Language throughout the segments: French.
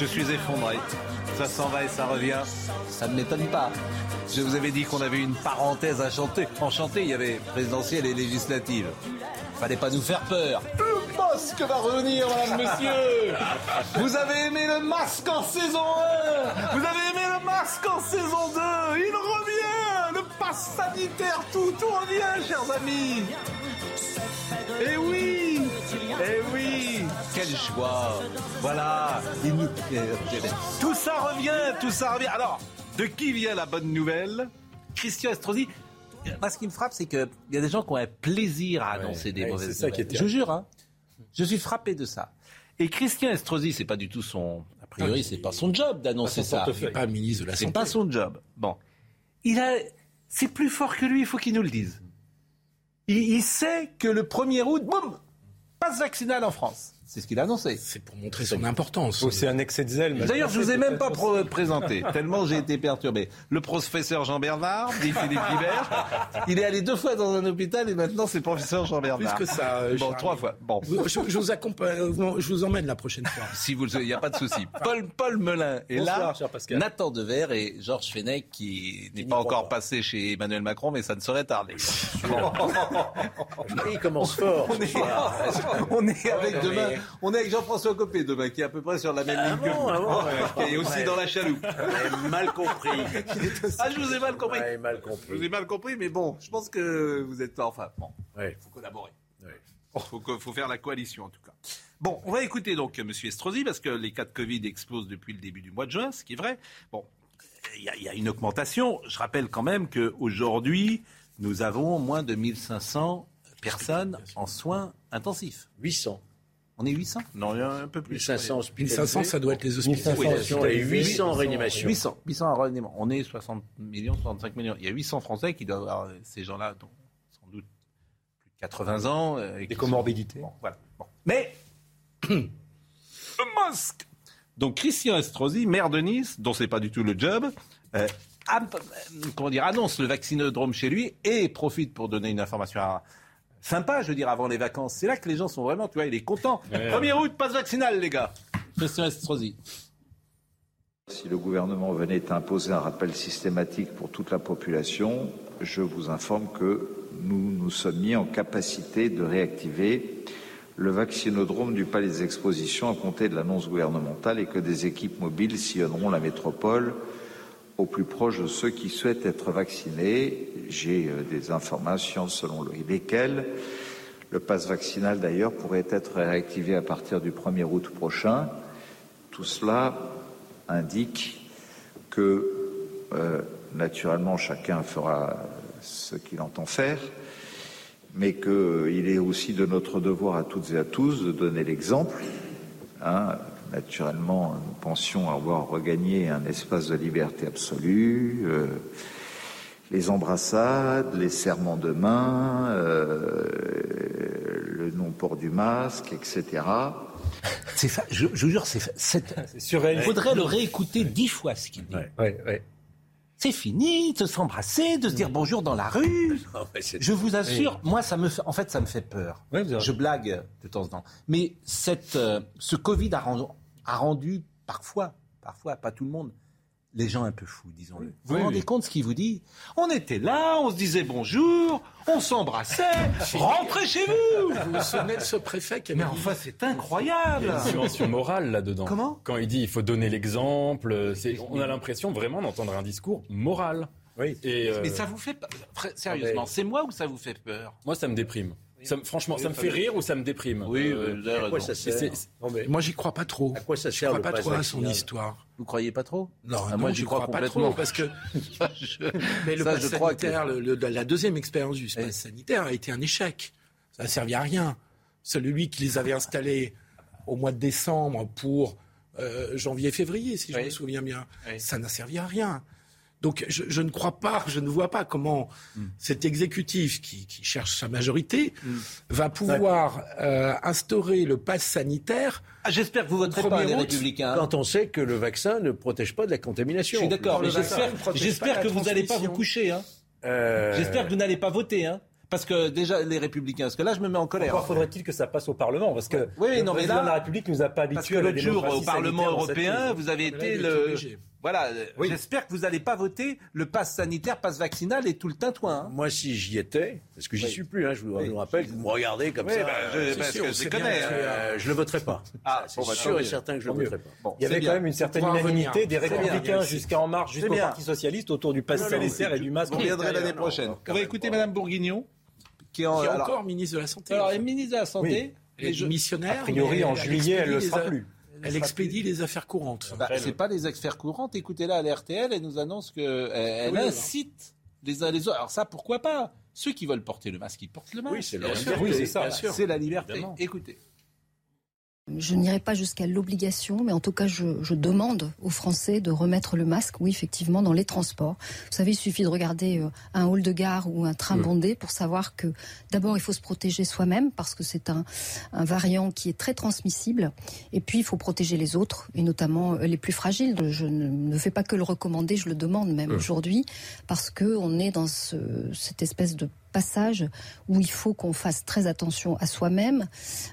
Je suis effondré. Ça s'en va et ça revient. Ça ne m'étonne pas. Je vous avais dit qu'on avait une parenthèse à chanter. En chanter, il y avait présidentielle et législative. Fallait pas nous faire peur. Le masque va revenir, madame, monsieur. Vous avez aimé le masque en saison 1. Vous avez aimé le masque en saison 2. Il revient. Le pass sanitaire, tout, tout revient, chers amis. Eh oui Eh oui Quelle joie Voilà Tout ça revient, tout ça revient. Alors, de qui vient la bonne nouvelle? Christian Estrosi. Moi, ce qui me frappe, c'est qu'il y a des gens qui ont un plaisir à annoncer des ouais, mauvaises c'est ça qui nouvelles. Je jure, hein. Je suis frappé de ça. Et Christian Estrosi, c'est pas du tout son... A priori, c'est pas son job d'annoncer ça. portefeuille. Pas ministre de la C'est Santé. pas son job. Bon. Il a... C'est plus fort que lui, il faut qu'il nous le dise. Il, il sait que le 1er août, boum, passe vaccinal en France. C'est ce qu'il a annoncé. C'est pour montrer son importance. C'est un excès de zèle. D'ailleurs, je vous ai même pas présenté, tellement j'ai été perturbé. Le professeur Jean Bernard, dit Philippe Libert, il est allé deux fois dans un hôpital et maintenant c'est professeur Jean Bernard. Plus que ça, euh, Bon, Charles. trois fois. Bon, Je, je vous accompagne, euh, je vous emmène la prochaine fois. si vous le il n'y a pas de souci. Paul, Paul Melun est Bonsoir, là. Nathan Dever et Georges Fenech qui n'est pas encore pas. passé chez Emmanuel Macron, mais ça ne saurait tarder. Il commence fort. On est, on est avec demain, on est avec Jean-François Copé demain, qui est à peu près sur la même ligne que bon, vous, ah qui est aussi dans la chaloupe. mal compris. Ah, je vous ai mal compris. Ouais, mal Je vous compris. ai mal compris, mais bon, je pense que vous êtes enfin. Bon, Ouais. faut collaborer. Il faut, que- faut faire la coalition en tout cas. Bon, on va écouter donc M. Estrosi parce que les cas de Covid explosent depuis le début du mois de juin, ce qui est vrai. Bon, il y, a- il y a une augmentation. Je rappelle quand même qu'aujourd'hui, nous avons moins de 1500 personnes en soins intensifs. 800. On est 800 Non, il y a un peu plus. 1500 hospitalisés. 1500, ça doit être les hospitalisations. hospitalisations et 800 en réanimation. 800, 800 en réanimation. On est 60 millions, 65 millions. Il y a 800 Français qui doivent avoir ces gens-là, dont sans doute plus de 80 ans. euh, et Des comorbidités. sont- Bon, voilà. Bon. Mais, le masque Donc, Christian Estrosi, maire de Nice, dont c'est pas du tout le job, euh, euh, comment dire, annonce le vaccinodrome chez lui et profite pour donner une information à- sympa, je veux dire, avant les vacances. C'est là que les gens sont vraiment, tu vois, il est content. 1er août, passe vaccinal, les gars. Christian Estrosi. Si le gouvernement venait imposer un rappel systématique pour toute la population, je vous informe que nous nous sommes mis en capacité de réactiver le vaccinodrome du Palais des Expositions à compter de l'annonce gouvernementale et que des équipes mobiles sillonneront la métropole au plus proche de ceux qui souhaitent être vaccinés. J'ai euh, des informations selon le- lesquelles le passe vaccinal d'ailleurs pourrait être réactivé à partir du 1er août prochain. Tout cela indique que, euh, naturellement, chacun fera ce qu'il entend faire, mais qu'il est aussi de notre devoir à toutes et à tous de donner l'exemple. hein. Naturellement, nous pensions avoir regagné un espace de liberté absolue. euh, les embrassades, les serments de main, euh, le non-port du masque, etc. C'est ça, je, je vous jure, c'est c'est- surréaliste. Il faudrait le réécouter dix fois ce qu'il dit. Ouais, ouais. C'est fini de s'embrasser, de se dire bonjour dans la rue. Je vous assure, moi, ça me fait, en fait, ça me fait peur. Avez Je blague de temps en temps. Mais cette, euh, ce Covid a rendu, a rendu parfois, parfois, pas tout le monde, les gens un peu fous, disons-le. Vous vous Oui, rendez oui. compte ce qu'il vous dit? On était là, on se disait bonjour, on s'embrassait, rentrez chez vous Vous vous souvenez de ce préfet qui Mais enfin, c'est incroyable une dimension morale là-dedans. Comment? Quand il dit il faut donner l'exemple, on a l'impression vraiment d'entendre un discours moral. Oui. Et euh, Mais ça vous fait Sérieusement, Ah, mais- c'est moi ou ça vous fait peur? Moi, ça me déprime. Ça franchement, ça me fait rire ou ça me déprime Oui, Euh, vous avez À quoi ça sert c'est- c'est- Non, mais moi, j'y crois pas trop. À quoi ça Je sert crois le pas trop à son histoire. Vous croyez pas trop? Non, Ah, non, moi, j'y j'y crois crois pas complètement. trop parce que Je- mais le Ça, pass je crois que- sanitaire, le- le- la deuxième expérience du pass sanitaire a été un échec. Ça n'a servi à rien. Celui qui les avait installés au mois de décembre pour euh, janvier-février, si je me souviens bien, Oui. ça n'a servi à rien. Donc je, je ne crois pas, je ne vois pas comment Hmm. cet exécutif qui, qui cherche sa majorité va pouvoir euh, instaurer le pass sanitaire. Ah, J'espère que vous voterez pas les républicains. Quand on sait que le vaccin ne protège pas de la Je contamination. suis d'accord, mais j'espère que vous n'allez pas vous coucher. Hein. Euh, J'espère que vous n'allez pas voter. Hein. Parce que déjà, les républicains, parce que là, je me mets en colère. Encore faudrait-il que ça passe au Parlement, parce que Oui, le non, mais président là- de la République nous a pas Parce habitués que à la l'autre jour, au Parlement européen, vous avez Là, été le. obligé. Voilà, euh, Oui. j'espère que vous n'allez pas voter le pass sanitaire, pass vaccinal et tout le tintouin. hein. Moi, si j'y étais, parce que j'y Oui. suis plus, hein, je vous, vous rappelle, vous me regardez comme Oui, ça. bah, je- parce sûr, que je connais. hein. euh, je le voterai pas. Ah, C'est bon, bah, sûr et certain que je le voterai pas. Bon, Il y avait quand même une certaine unanimité des républicains merci. jusqu'en marche, jusqu'au. Parti socialiste autour du pass sanitaire et du masque. On reviendrait l'année prochaine. On va écouter. Madame Bourguignon, qui est, en- encore ministre de la Santé. Alors, elle est ministre de la Santé. Je- missionnaire. A priori, en juillet, elle ne le sera plus. Elle expédie les affaires courantes. Bah, c'est pas les affaires courantes. Écoutez-la à l'RTL, elle nous annonce qu'elle elle Oui, alors. incite les uns les autres. Alors ça, pourquoi pas? Ceux qui veulent porter le masque, ils portent le masque. Oui, c'est liberté. Oui, c'est ça. Bien sûr. C'est la liberté. Évidemment. Écoutez. Je n'irai pas jusqu'à l'obligation, mais en tout cas, je, je demande aux Français de remettre le masque, oui, effectivement, dans les transports. Vous savez, il suffit de regarder euh, un hall de gare ou un train bondé pour savoir que d'abord, il faut se protéger soi-même parce que c'est un, un variant qui est très transmissible. Et puis, il faut protéger les autres, et notamment euh, les plus fragiles. Je ne, ne fais pas que le recommander, je le demande même aujourd'hui, parce que on est dans ce, cette espèce de passage où il faut qu'on fasse très attention à soi-même,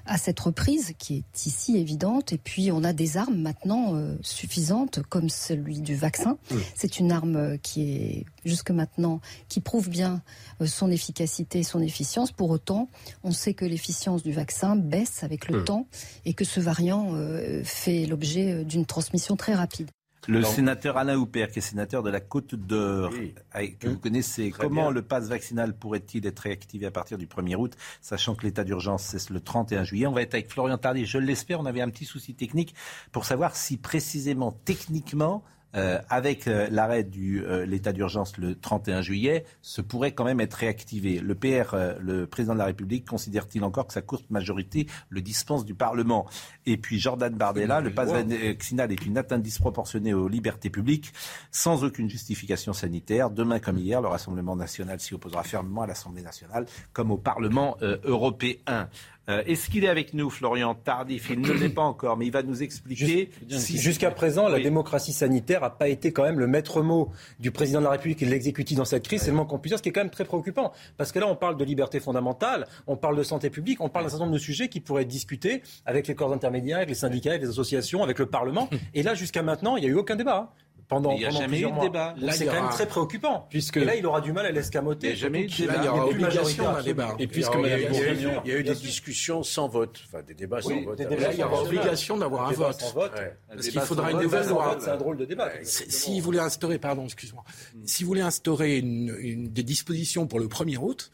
à cette reprise qui est ici évidente. Et puis on a des armes maintenant euh, suffisantes, comme celui du vaccin. C'est une arme euh, qui est jusque maintenant qui prouve bien euh, son efficacité et son efficience. Pour autant, on sait que l'efficience du vaccin baisse avec le temps et que ce variant euh, fait l'objet d'une transmission très rapide. Le sénateur Alain Houpert, qui est sénateur de la Côte d'Or, Oui. que vous connaissez, Très comment bien. le pass vaccinal pourrait-il être réactivé à partir du 1er août, sachant que l'état d'urgence cesse le 31 juillet? On va être avec Florian Tardy, je l'espère, on avait un petit souci technique pour savoir si précisément, techniquement, euh, avec euh, l'arrêt de l'état d'urgence le 31 juillet, ce pourrait quand même être réactivé. Le PR, euh, le président de la République, considère-t-il encore que sa courte majorité le dispense du Parlement? Et puis Jordan Bardella, le pass vaccinal est une atteinte disproportionnée aux libertés publiques, sans aucune justification sanitaire. Demain comme hier, le Rassemblement national s'y opposera fermement à l'Assemblée nationale comme au Parlement euh, européen. Euh, Est-ce qu'il est avec nous, Florian Tardif? Il ne l'est pas encore, mais il va nous expliquer. si- Jusqu'à présent, la démocratie sanitaire n'a pas été quand même le maître mot du président de la République et de l'exécutif dans cette crise. C'est le moins qu'on puisse dire, ce qui est quand même très préoccupant. Parce que là, on parle de liberté fondamentale, on parle de santé publique, on parle d'un certain nombre de sujets qui pourraient être discutés avec les corps intermédiaires, avec les syndicats, avec les associations, avec le Parlement. Et là, jusqu'à maintenant, il n'y a eu aucun débat. hein. Pendant, Il y a pendant jamais eu de débat. C'est y quand même très préoccupant. Puisque- Et là, il aura du mal à l'escamoter. Il y a jamais eu de débat. Il y aura obligation d'un débat. Et puisque Il y Madame Il y a eu, Bourguignon- il y a eu des sûr. discussions sans vote, enfin des débats sans vote. des Avec- débats Là, il y aura sans vote. obligation d'avoir un vote. sans vote. Ouais. Parce qu'il faudra une nouvelle loi. C'est un drôle de débat. C'est- S'il voulait instaurer, pardon, excuse-moi, s'il voulait instaurer une, une- des dispositions pour le 1er août,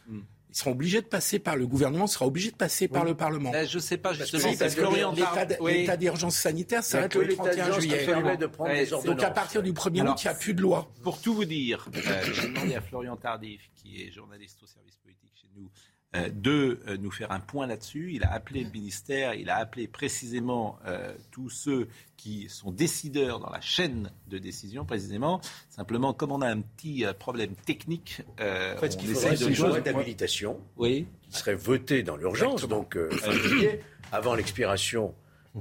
ils seront obligés de passer par le gouvernement, sera obligé de passer par le Parlement. Eh, Je ne sais pas justement. Oui, parce que l'état d'urgence sanitaire Il y a s'arrête que le l'état 31 d'urgence qui juillet. permet de prendre Ouais, des c'est- ordonnances. Donc à partir du 1er Alors, août, il n'y a plus de loi. Pour tout vous dire, euh, j'ai demandé à Florian Tardif, qui est journaliste au service politique chez nous, euh, de euh, nous faire un point là-dessus. Il a appelé le ministère, il a appelé précisément euh, tous ceux qui sont décideurs dans la chaîne de décision, précisément. Simplement, comme on a un petit euh, problème technique, euh, En fait, ce on qu'il faudrait, c'est une loi d'habilitation Oui. qui serait votée dans l'urgence, donc euh, fin juillet, avant l'expiration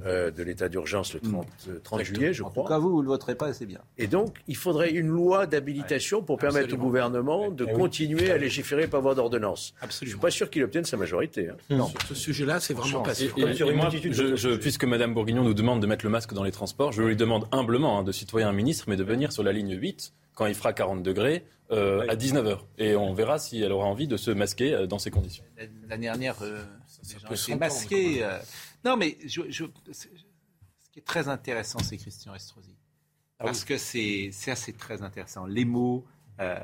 euh, de l'état d'urgence le 30, euh, 30 juillet, je en crois. tout cas, vous, vous ne le voterez pas, c'est bien. Et donc, il faudrait une loi d'habilitation pour permettre Absolument. au gouvernement de Eh oui. continuer à légiférer par voie d'ordonnance. Je ne suis Absolument. pas sûr qu'il obtienne sa majorité. hein. Sur ce sujet-là, c'est vraiment pas sûr. Et- et- sur et une moi, multitude je- puisque Madame Bourguignon nous demande de mettre le masque dans les transports, je lui demande humblement hein, de citoyer un ministre, mais de venir sur la ligne 8 quand il fera 40 degrés euh, Oui. à 19h. Et on verra si elle aura envie de se masquer euh, dans ces conditions. La- L'année dernière, euh, les gens étaient masqués. Non, mais je, je- c'est- ce qui est très intéressant, c'est Christian Estrosi. Ah Parce que c'est c'est assez très intéressant. Les mots, euh,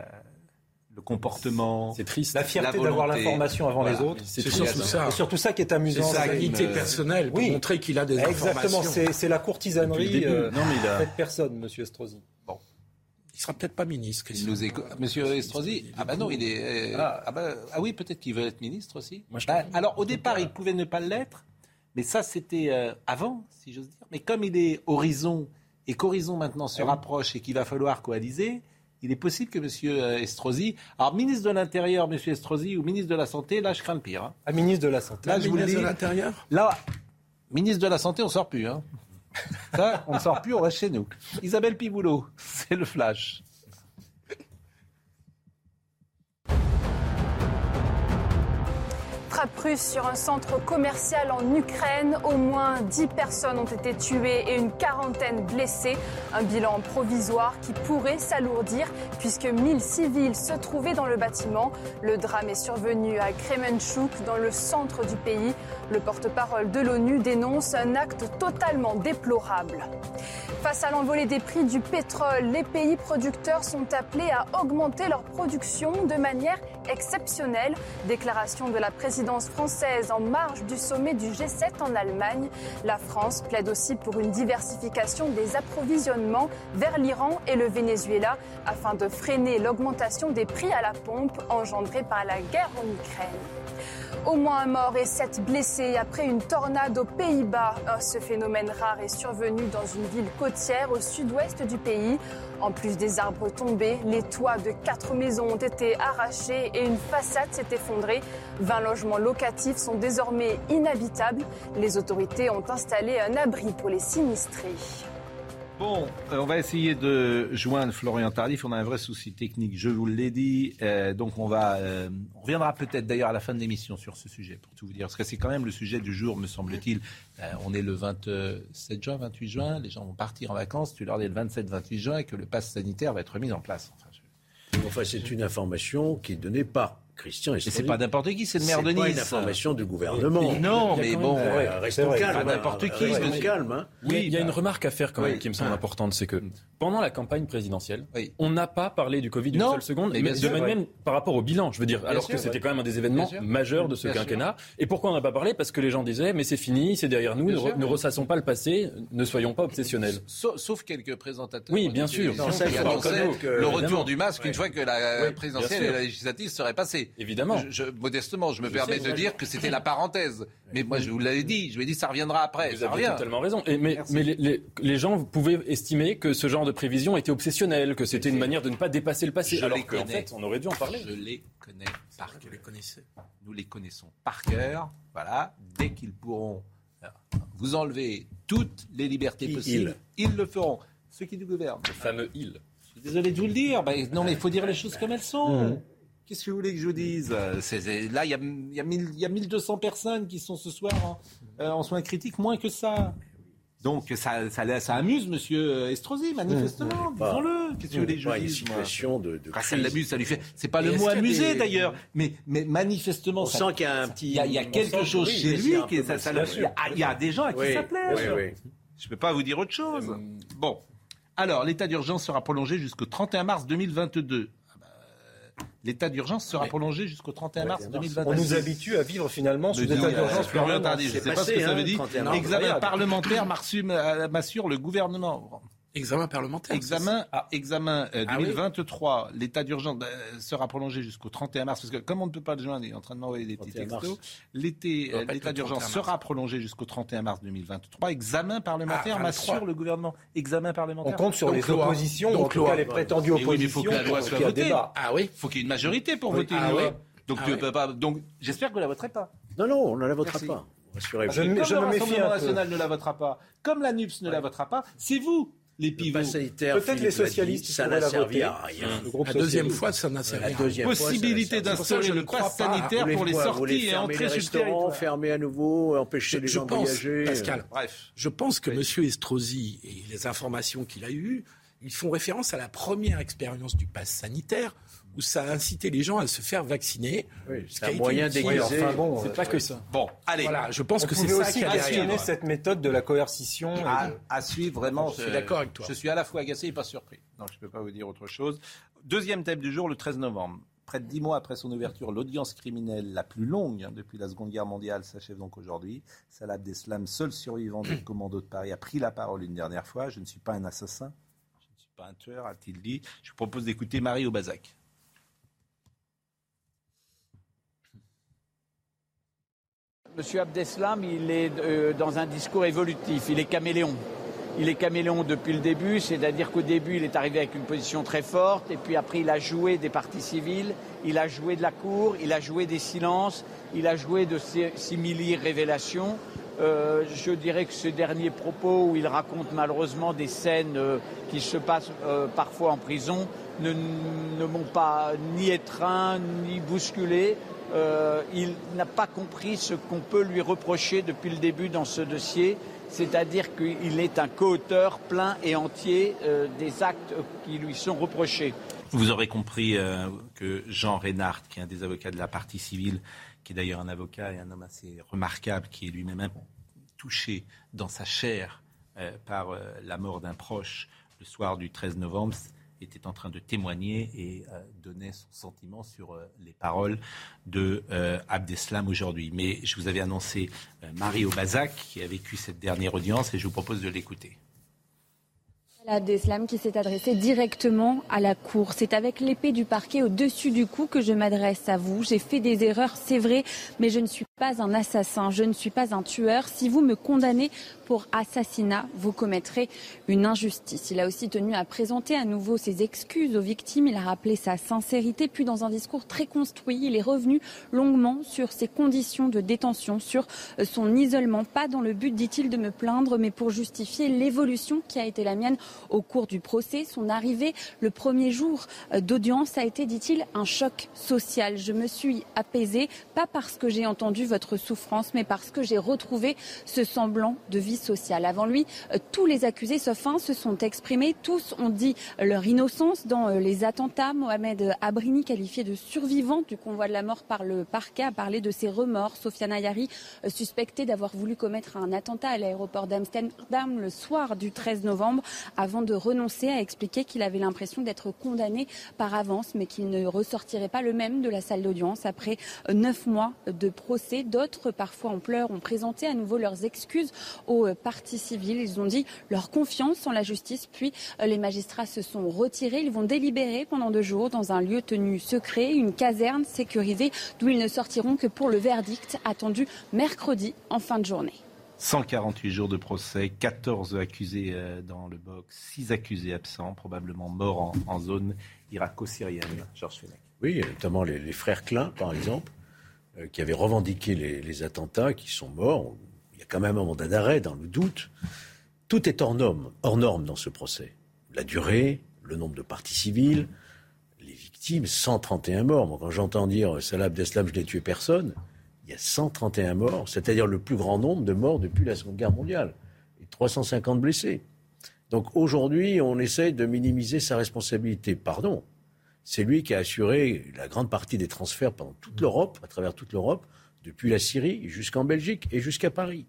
le comportement. C'est triste. La fierté d'avoir l'information avant Voilà. les autres. C'est C'est surtout ça. C'est surtout ça qui est C'est amusant. sa c'est- dignité euh, personnelle pour oui. montrer qu'il a des Exactement, informations. c'est c'est la courtisanerie. Euh, Non, mais faite personne, Monsieur Estrosi. Il sera peut-être pas ministre. Il Christian. nous éco- Monsieur Estrosi Ah bah non, il est. euh, Ah. ah. bah, ah oui, peut-être qu'il veut être ministre aussi. Moi, je Bah, alors au départ, il pouvait ne pas l'être, mais ça c'était euh, avant, si j'ose dire. Mais comme il est Horizon et qu'Horizon maintenant se rapproche et qu'il va falloir coaliser, il est possible que Monsieur euh, Estrosi, alors ministre de l'Intérieur, Monsieur Estrosi, ou ministre de la Santé, là je crains le pire. hein. À ministre de la Santé. Là, je vous Ministre dis. de l'Intérieur Là, ministre de la Santé, on sort plus. Hein. Ça, on ne sort plus, on reste chez nous. Isabelle Piboulot, c'est le flash. Frappe russe sur un centre commercial en Ukraine. Au moins 10 personnes ont été tuées et une quarantaine blessées. Un bilan provisoire qui pourrait s'alourdir puisque 1000 civils se trouvaient dans le bâtiment. Le drame est survenu à Kremenchuk, dans le centre du pays. Le porte-parole de l'ONU dénonce un acte totalement déplorable. Face à l'envolée des prix du pétrole, les pays producteurs sont appelés à augmenter leur production de manière exceptionnelle. Déclaration de la française en marge du sommet du G7 en Allemagne. La France plaide aussi pour une diversification des approvisionnements vers l'Iran et le Venezuela afin de freiner l'augmentation des prix à la pompe engendrée par la guerre en Ukraine. Au moins un mort et sept blessés après une tornade aux Pays-Bas. Euh, Ce phénomène rare est survenu dans une ville côtière au sud-ouest du pays. En plus des arbres tombés, les toits de quatre maisons ont été arrachés et une façade s'est effondrée. 20 logements locatifs sont désormais inhabitables. Les autorités ont installé un abri pour les sinistrés. Bon, euh, on va essayer de joindre Florian Tardif. On a un vrai souci technique, je vous l'ai dit. Euh, donc on va, euh, on reviendra peut-être d'ailleurs à la fin de l'émission sur ce sujet, pour tout vous dire, parce que c'est quand même le sujet du jour, me semble-t-il. On est le 27 juin, 28 juin. Les gens vont partir en vacances. Tu leur dis le 27-28 juin et que le pass sanitaire va être mis en place. Enfin, c'est une information qui est donnée par Christian Estrosi. c'est pas n'importe qui, c'est le maire de C'est pas Nice. une information du gouvernement. Non, mais bon, Euh, c'est restons vrai, calmes. pas n'importe hein. qui, Restons calmes. hein. Oui, il y a bah- une remarque à faire quand même Oui. qui me semble Ah. importante, c'est que pendant la campagne présidentielle, Oui. on n'a pas parlé du Covid une Non, seule seconde, mais de sûr, même, par rapport au bilan, je veux dire, Bien alors sûr, que c'était ouais. quand même un des événements majeurs de ce Bien sûr. quinquennat. Et pourquoi on n'a pas parlé? Parce que les gens disaient, mais c'est fini, c'est derrière nous, Bien ne, ressassons pas le passé, ne soyons pas obsessionnels. Sauf, quelques présentateurs. Oui, bien sûr. le retour du masque une fois que la présidentielle et la législative seraient passées. Évidemment. Je, je- modestement, je me Je permets sais, de dire que c'était la parenthèse. Mais moi, je vous l'avais dit. Je lui ai dit, ça reviendra après. Vous ça avez revient. totalement raison. Et mais les, les- les gens pouvaient estimer que ce genre de prévision était obsessionnel, que c'était une manière de ne pas dépasser le passé. Je alors les qu'en connais. fait, on aurait dû en parler. Je les connais par Vous les connaissez. Nous les connaissons par cœur. Voilà. Dès qu'ils pourront euh, vous enlever toutes les libertés Qui, possibles, ils le feront. Ceux qui nous gouvernent. Le fameux il. Je suis désolé de vous le dire. Non, mais il faut dire les choses comme elles sont. Qu'est-ce que vous voulez que je vous dise? Euh, Là, il y a, y, a mille- il y a 1200 personnes qui sont ce soir en, euh, en soins critiques, moins que ça. Donc, ça, ça, ça amuse Monsieur Estrosi, manifestement. Disons-le. Qu'est-ce que vous voulez que je Pas vous une dise moi? situation de, de Ah, l'amuse, ça lui fait. C'est pas le mot amusé des- d'ailleurs, mais, mais manifestement, On ça- sent qu'il y a un petit. il y a, il y a on quelque chose oui, chez lui qui ça, Il y a des gens à qui Oui, ça plaît. oui. Je ne peux pas vous dire autre chose. Bon. Alors, l'état d'urgence sera prolongé jusqu'au 31 mars 2022. L'état d'urgence sera prolongé jusqu'au 31 mars 2022. On nous habitue à vivre finalement sous Me état dit, euh, d'urgence. Tardif, je ne C'est sais pas ce que ça hein, veut dire. 31 mars. Examen parlementaire m'assure le gouvernement. Examen parlementaire. Examen, examen euh, Ah oui. 2023, l'état d'urgence euh, sera prolongé jusqu'au 31 mars, parce que comme on ne peut pas le joindre, il est en train de m'envoyer des petits 31 textos. L'été, euh, l'état d'urgence 31 mars. sera prolongé jusqu'au 31 mars 2023. Examen parlementaire Ah, 23. m'assure le gouvernement. Examen On parlementaire. compte sur Donc les loi. oppositions, Donc en tout loi. cas les prétendues oui, mais il faut oppositions, que la loi soit qu'il y ait un votée. Ah oui Il faut qu'il y ait une majorité pour Oui. voter Ah une loi. oui. Donc, Ah tu peux pas. Donc, j'espère que vous la voterez pas. Non, non, on ne la votera Merci. pas. Rassurez-vous. Je me- Comme je le me méfie Rassemblement un peu. national ne la votera pas, comme la NUPS ne la votera pas, c'est vous les Le pivots. sanitaire, Peut-être les dit, socialistes ça n'a servi à rien. Le groupe La deuxième fois, ça n'a servi à rien. deuxième Possibilité d'instaurer le pass pas. sanitaire pour les sorties et entrées sur le territoire. fermer à nouveau, empêcher Je, les je gens de pense, voyager. Pascal, Bref. je pense que. M. Estrosi et les informations qu'il a eues, ils font référence à la première expérience du pass sanitaire où ça a incité les gens à se faire vacciner. Oui, c'est un moyen déguisé. Enfin bon, C'est euh, pas que ça. Bon, allez. Voilà, je pense on que c'est ça aussi qui a cette méthode de la coercition. à, à suivre vraiment. Je suis d'accord avec toi. Je suis à la fois agacé et pas surpris. Non, je ne peux pas vous dire autre chose. Deuxième thème du jour, le 13 novembre. Près de dix mois après son ouverture, l'audience criminelle la plus longue hein, depuis la Seconde Guerre mondiale s'achève donc aujourd'hui. Salah Abdeslam, seul survivant du commando de Paris, a pris la parole une dernière fois. Je ne suis pas un assassin, je ne suis pas un tueur, a-t-il dit. Je vous propose d'écouter Marie Aubazac. Monsieur Abdeslam, il est euh, dans un discours évolutif, il est caméléon. Il est caméléon depuis le début, c'est-à-dire qu'au début, il est arrivé avec une position très forte, et puis après, il a joué des partis civils, il a joué de la cour, il a joué des silences, il a joué de simili révélations. Euh, je dirais que ce dernier propos où il raconte malheureusement des scènes euh, qui se passent parfois en prison ne, ne m'ont pas ni étreint ni bousculé. Euh, il n'a pas compris ce qu'on peut lui reprocher depuis le début dans ce dossier, c'est-à-dire qu'il est un co-auteur plein et entier euh, des actes qui lui sont reprochés. Vous aurez compris euh, que Jean Reynard, qui est un des avocats de la partie civile, qui est d'ailleurs un avocat et un homme assez remarquable, qui est lui-même touché dans sa chair par la mort d'un proche le soir du 13 novembre, était en train de témoigner et euh, donnait son sentiment sur euh, les paroles de euh, Abdeslam aujourd'hui. Mais je vous avais annoncé Marie Obazac qui a vécu cette dernière audience et je vous propose de l'écouter. Abdeslam qui s'est adressé directement à la Cour. C'est avec l'épée du parquet au-dessus du cou que je m'adresse à vous. J'ai fait des erreurs, c'est vrai, mais je ne suis pas un assassin, je ne suis pas un tueur. Si vous me condamnez pour assassinat, vous commettrez une injustice. Il a aussi tenu à présenter à nouveau ses excuses aux victimes. Il a rappelé sa sincérité. Puis, dans un discours très construit, il est revenu longuement sur ses conditions de détention, sur son isolement. Pas dans le but, dit-il, de me plaindre, mais pour justifier l'évolution qui a été la mienne au cours du procès. Son arrivée le premier jour d'audience a été, dit-il, un choc social. Je me suis apaisé, pas parce que j'ai entendu votre souffrance, mais parce que j'ai retrouvé ce semblant de vie sociale. Avant lui, euh, tous les accusés, sauf un, se sont exprimés. Tous ont dit leur innocence dans euh, les attentats. Mohamed Abrini, qualifié de survivant du convoi de la mort par le parquet, a parlé de ses remords. Sofiane Ayari, euh, suspectée d'avoir voulu commettre un attentat à l'aéroport d'Amsterdam le soir du 13 novembre, avant de renoncer à expliquer qu'il avait l'impression d'être condamné par avance, mais qu'il ne ressortirait pas le même de la salle d'audience après neuf mois de procès. D'autres, parfois en pleurs, ont présenté à nouveau leurs excuses aux partie civile. Ils ont dit leur confiance en la justice, puis les magistrats se sont retirés. Ils vont délibérer pendant deux jours dans un lieu tenu secret, une caserne sécurisée, d'où ils ne sortiront que pour le verdict attendu mercredi en fin de journée. 148 jours de procès, 14 accusés euh, dans le box, 6 accusés absents, probablement morts en, zone irako-syrienne. Georges Fenech. Oui, notamment les, frères Klein, par exemple, euh, qui avaient revendiqué les, attentats, qui sont morts quand même un mandat d'arrêt dans le doute. Tout est hors norme, hors norme dans ce procès. La durée, le nombre de parties civiles, les victimes, 131 morts. quand j'entends dire Salah Abdeslam, je n'ai tué personne, il y a 131 morts, c'est-à-dire le plus grand nombre de morts depuis la Seconde Guerre mondiale, et 350 blessés. Donc aujourd'hui, on essaye de minimiser sa responsabilité. Pardon, c'est lui qui a assuré la grande partie des transferts pendant toute l'Europe, à travers toute l'Europe, depuis la Syrie jusqu'en Belgique et jusqu'à Paris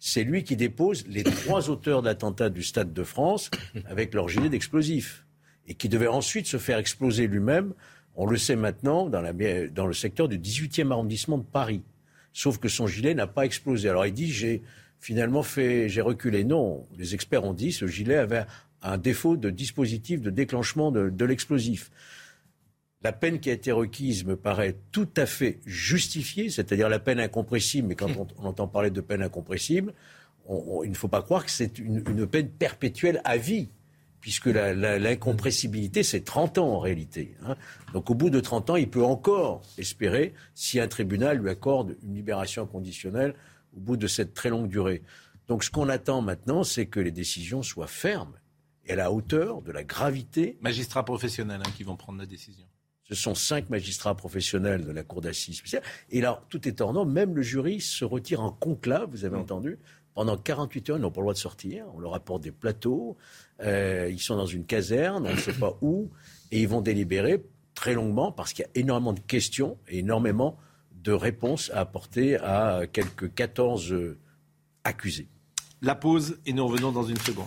c'est lui qui dépose les trois auteurs d'attentats du Stade de France avec leur gilet d'explosifs et qui devait ensuite se faire exploser lui-même, on le sait maintenant, dans, le secteur du 18e arrondissement de Paris. Sauf que son gilet n'a pas explosé. Alors il dit j'ai finalement fait, j'ai reculé. Non, les experts ont dit ce gilet avait un défaut de dispositif de déclenchement de l'explosif. La peine qui a été requise me paraît tout à fait justifiée, c'est-à-dire la peine incompressible, mais quand on, entend parler de peine incompressible, il ne faut pas croire que c'est une, peine perpétuelle à vie, puisque l'incompressibilité, c'est 30 ans en réalité. Hein. Donc au bout de 30 ans, il peut encore espérer, si un tribunal lui accorde une libération conditionnelle au bout de cette très longue durée. Donc ce qu'on attend maintenant, c'est que les décisions soient fermes et à la hauteur de la gravité. Magistrats professionnels hein, qui vont prendre la décision. Ce sont cinq magistrats professionnels de la Cour d'assises spéciale. Et là, tout est en ordre. Même le jury se retire en conclave, vous avez mm. entendu. Pendant 48 heures, ils n'ont pas le droit de sortir. On leur apporte des plateaux. Euh, ils sont dans une caserne, on ne sait pas où. Et ils vont délibérer très longuement parce qu'il y a énormément de questions et énormément de réponses à apporter à quelques 14 euh, accusés. La pause et nous revenons dans une seconde.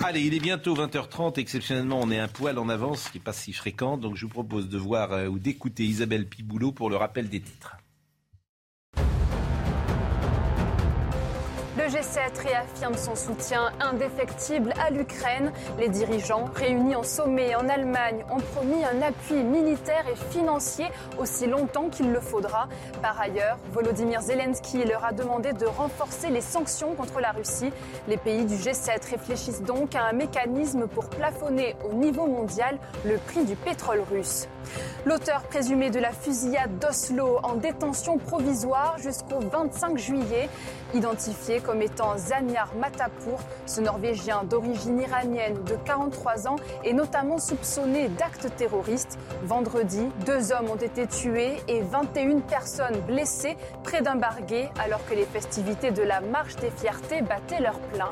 Allez, il est bientôt 20h30. Exceptionnellement, on est un poil en avance, ce qui n'est pas si fréquent. Donc, je vous propose de voir euh, ou d'écouter Isabelle Piboulot pour le rappel des titres. Le G7 réaffirme son soutien indéfectible à l'Ukraine. Les dirigeants, réunis en sommet en Allemagne, ont promis un appui militaire et financier aussi longtemps qu'il le faudra. Par ailleurs, Volodymyr Zelensky leur a demandé de renforcer les sanctions contre la Russie. Les pays du G7 réfléchissent donc à un mécanisme pour plafonner au niveau mondial le prix du pétrole russe. L'auteur présumé de la fusillade d'Oslo en détention provisoire jusqu'au 25 juillet, identifié comme étant Zanyar Matapour, ce Norvégien d'origine iranienne de 43 ans est notamment soupçonné d'actes terroristes. Vendredi, deux hommes ont été tués et 21 personnes blessées près d'un barguet alors que les festivités de la Marche des Fiertés battaient leur plein.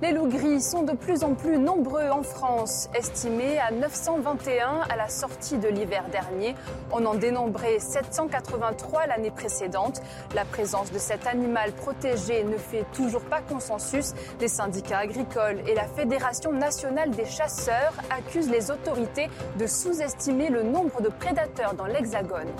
Les loups gris sont de plus en plus nombreux en France, estimés à 921 à la sortie de l'hiver dernier. On en dénombrait 783 l'année précédente. La présence de cet animal protégé ne fait toujours pas consensus. Les syndicats agricoles et la Fédération nationale des chasseurs accusent les autorités de sous-estimer le nombre de prédateurs dans l'Hexagone.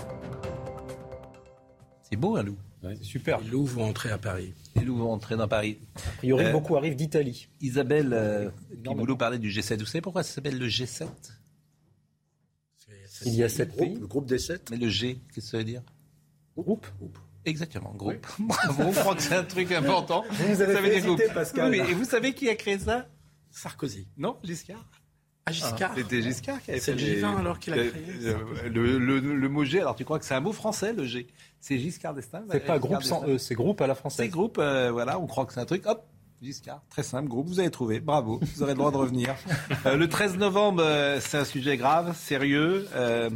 C'est beau un loup. C'est super. Les loups vont entrer à Paris. Les loups vont entrer dans Paris. A priori, Euh, beaucoup arrivent d'Italie. Isabelle euh, Piboulot parlait du G7. Vous savez pourquoi ça s'appelle le G7 Il y a sept pays. Le groupe des sept Mais le G, qu'est-ce que ça veut dire? Groupe. Exactement, groupe. Bravo, je crois que c'est un truc important. Vous avez fait dire hésiter. Pascal. Oui, et vous savez qui a créé ça? Sarkozy. Non, Giscard? Ah, Giscard. C'était Giscard qui avait C'est fait le les- G20 alors qu'il a le- créé le, le, le- le mot G, alors tu crois que c'est un mot français, le G? C'est Giscard d'Estaing C'est pas groupe sans E, c'est groupe à la C'est française. groupe, euh, voilà, on croit que c'est un truc, hop, Giscard, très simple, groupe, vous avez trouvé, bravo, vous aurez le droit de revenir. Euh, le 13 novembre, euh, c'est un sujet grave, sérieux. Euh,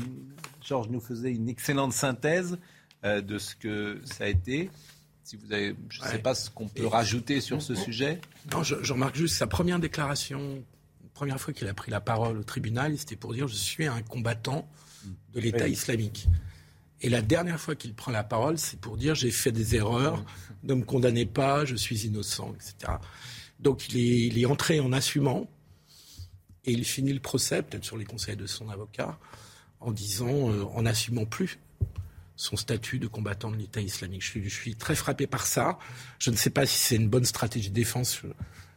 Georges nous faisait une excellente synthèse euh, de ce que ça a été. Si vous avez, je ne sais pas ce qu'on peut Et- rajouter sur ce sujet. Non, je, je remarque juste sa première déclaration, la première fois qu'il a pris la parole au tribunal, c'était pour dire je suis un combattant de l'État Oui. islamique. Et la dernière fois qu'il prend la parole, c'est pour dire j'ai fait des erreurs, ne me condamnez pas, je suis innocent, etc. Donc il est, il est entré en assumant et il finit le procès, peut-être sur les conseils de son avocat, en disant, euh, en n'assumant plus son statut de combattant de l'État islamique. Je suis, je suis très frappé par ça. Je ne sais pas si c'est une bonne stratégie de défense. Je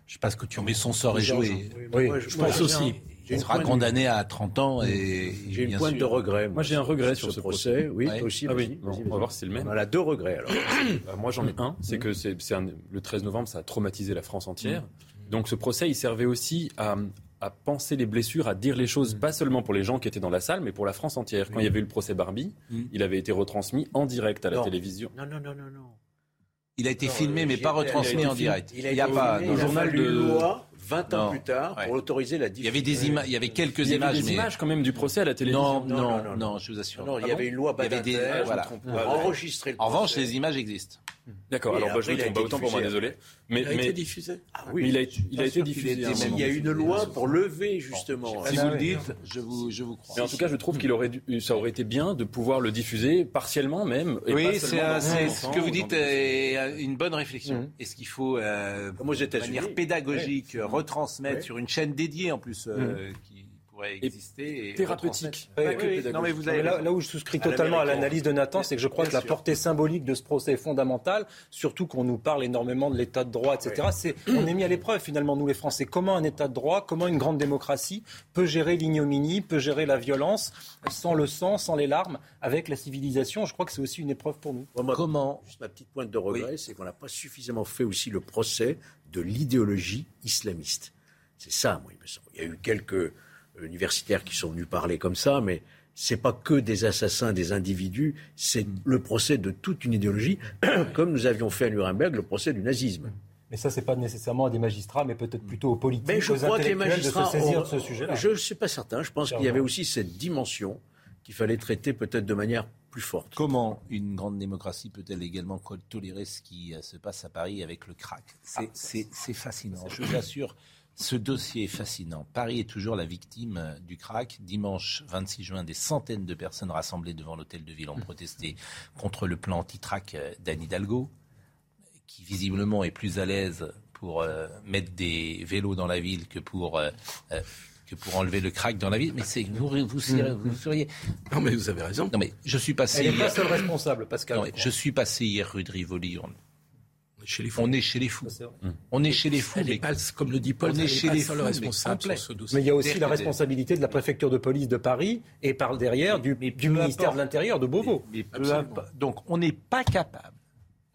ne sais pas ce que tu en Mais son sort est joué. Oui, Je pense aussi. Il sera condamné à 30 ans et J'ai une pointe sûr. de regret. Moi, j'ai un regret sur ce procès. Oui, Ouais. toi aussi. Ah oui, bon, on va voir si c'est le même. On en a deux regrets alors. Bah, moi, j'en ai un. C'est que c'est, le 13 novembre, ça a traumatisé la France entière. Donc, ce procès, il servait aussi à, à penser les blessures, à dire les choses, pas seulement pour les gens qui étaient dans la salle, mais pour la France entière. Quand il y avait eu le procès Barbie, Mm. il avait été retransmis en direct à la télévision. Non, non, non, non, non. Il a été Non, filmé, euh, mais pas retransmis en direct. Il a, Il y a pas. filmé, a journal de- loi 20 ans Non. plus tard Ouais. pour autoriser la Il y diffusion. avait des images, il y avait quelques Il y avait images, des mais images quand même du procès à la télévision. non, Non, non, non, non, non, je vous assure. Non, il Ah y avait une loi Il y avait des- Badinter voilà. pour Ouais, ouais. enregistrer le En revanche, les images existent. D'accord, Oui, alors bah, je il trompe été pas autant pour moi, désolé. Mais, Il a mais- été diffusé Ah mais il a, il a été diffusé. été. Il y a une loi pour lever justement. Si Ah, vous le dites, je vous, je vous crois. Mais en tout cas, je trouve qu'il aurait dû, ça aurait été bien de pouvoir le diffuser partiellement même. et Oui, c'est ce que vous dites est une bonne réflexion. Mhm. Est-ce qu'il faut, euh, aux de manière pédagogique, Ouais. Retransmettre sur une chaîne dédiée en plus euh, qui pourrait Et exister et thérapeutique. Oui. Non mais vous avez là, où je souscris À totalement à l'analyse de Nathan, c'est que je crois que la sûr. portée symbolique de ce procès est fondamentale, surtout qu'on nous parle énormément de l'état de droit, etc. C'est, on est mis à l'épreuve finalement, nous les Français. Comment un état de droit, comment une grande démocratie peut gérer l'ignominie, peut gérer la violence, sans le sang, sans les larmes, avec la civilisation? Je crois que c'est aussi une épreuve pour nous. Moi, Comment? Juste ma petite pointe de regret, c'est qu'on n'a pas suffisamment fait aussi le procès de l'idéologie islamiste. C'est ça, moi, il me semble. Il y a eu quelques universitaires qui sont venus parler comme ça, mais c'est pas que des assassins, des individus, c'est le procès de toute une idéologie, comme nous avions fait à Nuremberg le procès du nazisme. Mais ça, c'est pas nécessairement à des magistrats, mais peut-être plutôt aux politiques, Mais je aux crois que les magistrats. de se saisir ont- de ce sujet-là. Je ne suis pas certain. Je pense qu'il y avait aussi cette dimension qu'il fallait traiter peut-être de manière plus forte. Comment une grande démocratie peut-elle également tolérer ce qui euh, se passe à Paris avec le crack? C'est- C'est c'est fascinant, je vous assure. Ce dossier est fascinant. Paris est toujours la victime euh, du crack. Dimanche 26 juin, des centaines de personnes rassemblées devant l'hôtel de ville ont protesté contre le plan anti-track euh, d'Anne Hidalgo, qui visiblement est plus à l'aise pour euh, mettre des vélos dans la ville que pour, euh, euh, que pour enlever le crack dans la ville. Mais c'est vous, vous, seriez- vous seriez. Non, mais vous avez raison. Non, mais je suis passé. Elle n'est pas hier- seule responsable, Pascal. Non, je suis passé hier rue de Rivoli. On, Chez les fous. on est chez les fous. On est chez les fous. Elle mais- n'est pas, comme le dit Paul, On est chez les fous, mais responsable complet. sur ce dossier. Mais il y a aussi la responsabilité de la préfecture de police de Paris et par derrière du, mais du peu ministère importe. de l'Intérieur de Beauvau. Mais. Donc on n'est pas capable.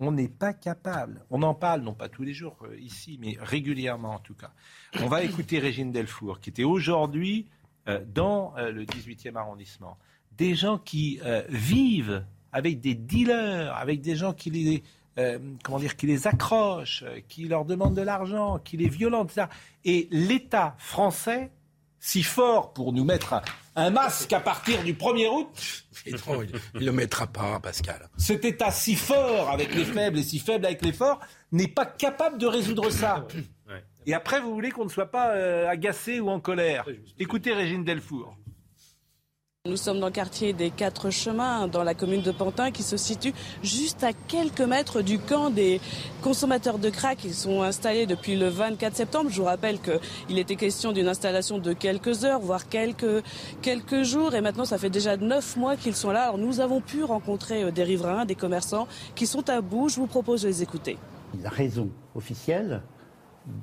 On n'est pas capable. On en parle, non pas tous les jours euh, ici, mais régulièrement en tout cas. On va écouter Régine Delfour, qui était aujourd'hui euh, dans euh, le 18e arrondissement. Des gens qui euh, vivent avec des dealers, avec des gens qui les, euh, comment dire, qui les accrochent, euh, qui leur demandent de l'argent, qui les violentent, etc. Et l'État français, si fort pour nous mettre un, masque à partir du 1er août, non, il ne le mettra pas, Pascal. cet État si fort avec les faibles et si faible avec les forts n'est pas capable de résoudre ça. Et après, vous voulez qu'on ne soit pas euh, agacé ou en colère. Écoutez Régine Delfour. Nous sommes dans le quartier des Quatre Chemins, dans la commune de Pantin, qui se situe juste à quelques mètres du camp des consommateurs de crack. Ils sont installés depuis le 24 septembre. Je vous rappelle qu'il était question d'une installation de quelques heures, voire quelques, quelques jours. Et maintenant, ça fait déjà neuf mois qu'ils sont là. Alors, nous avons pu rencontrer euh, des riverains, des commerçants qui sont à bout. Je vous propose de les écouter. La raison officielle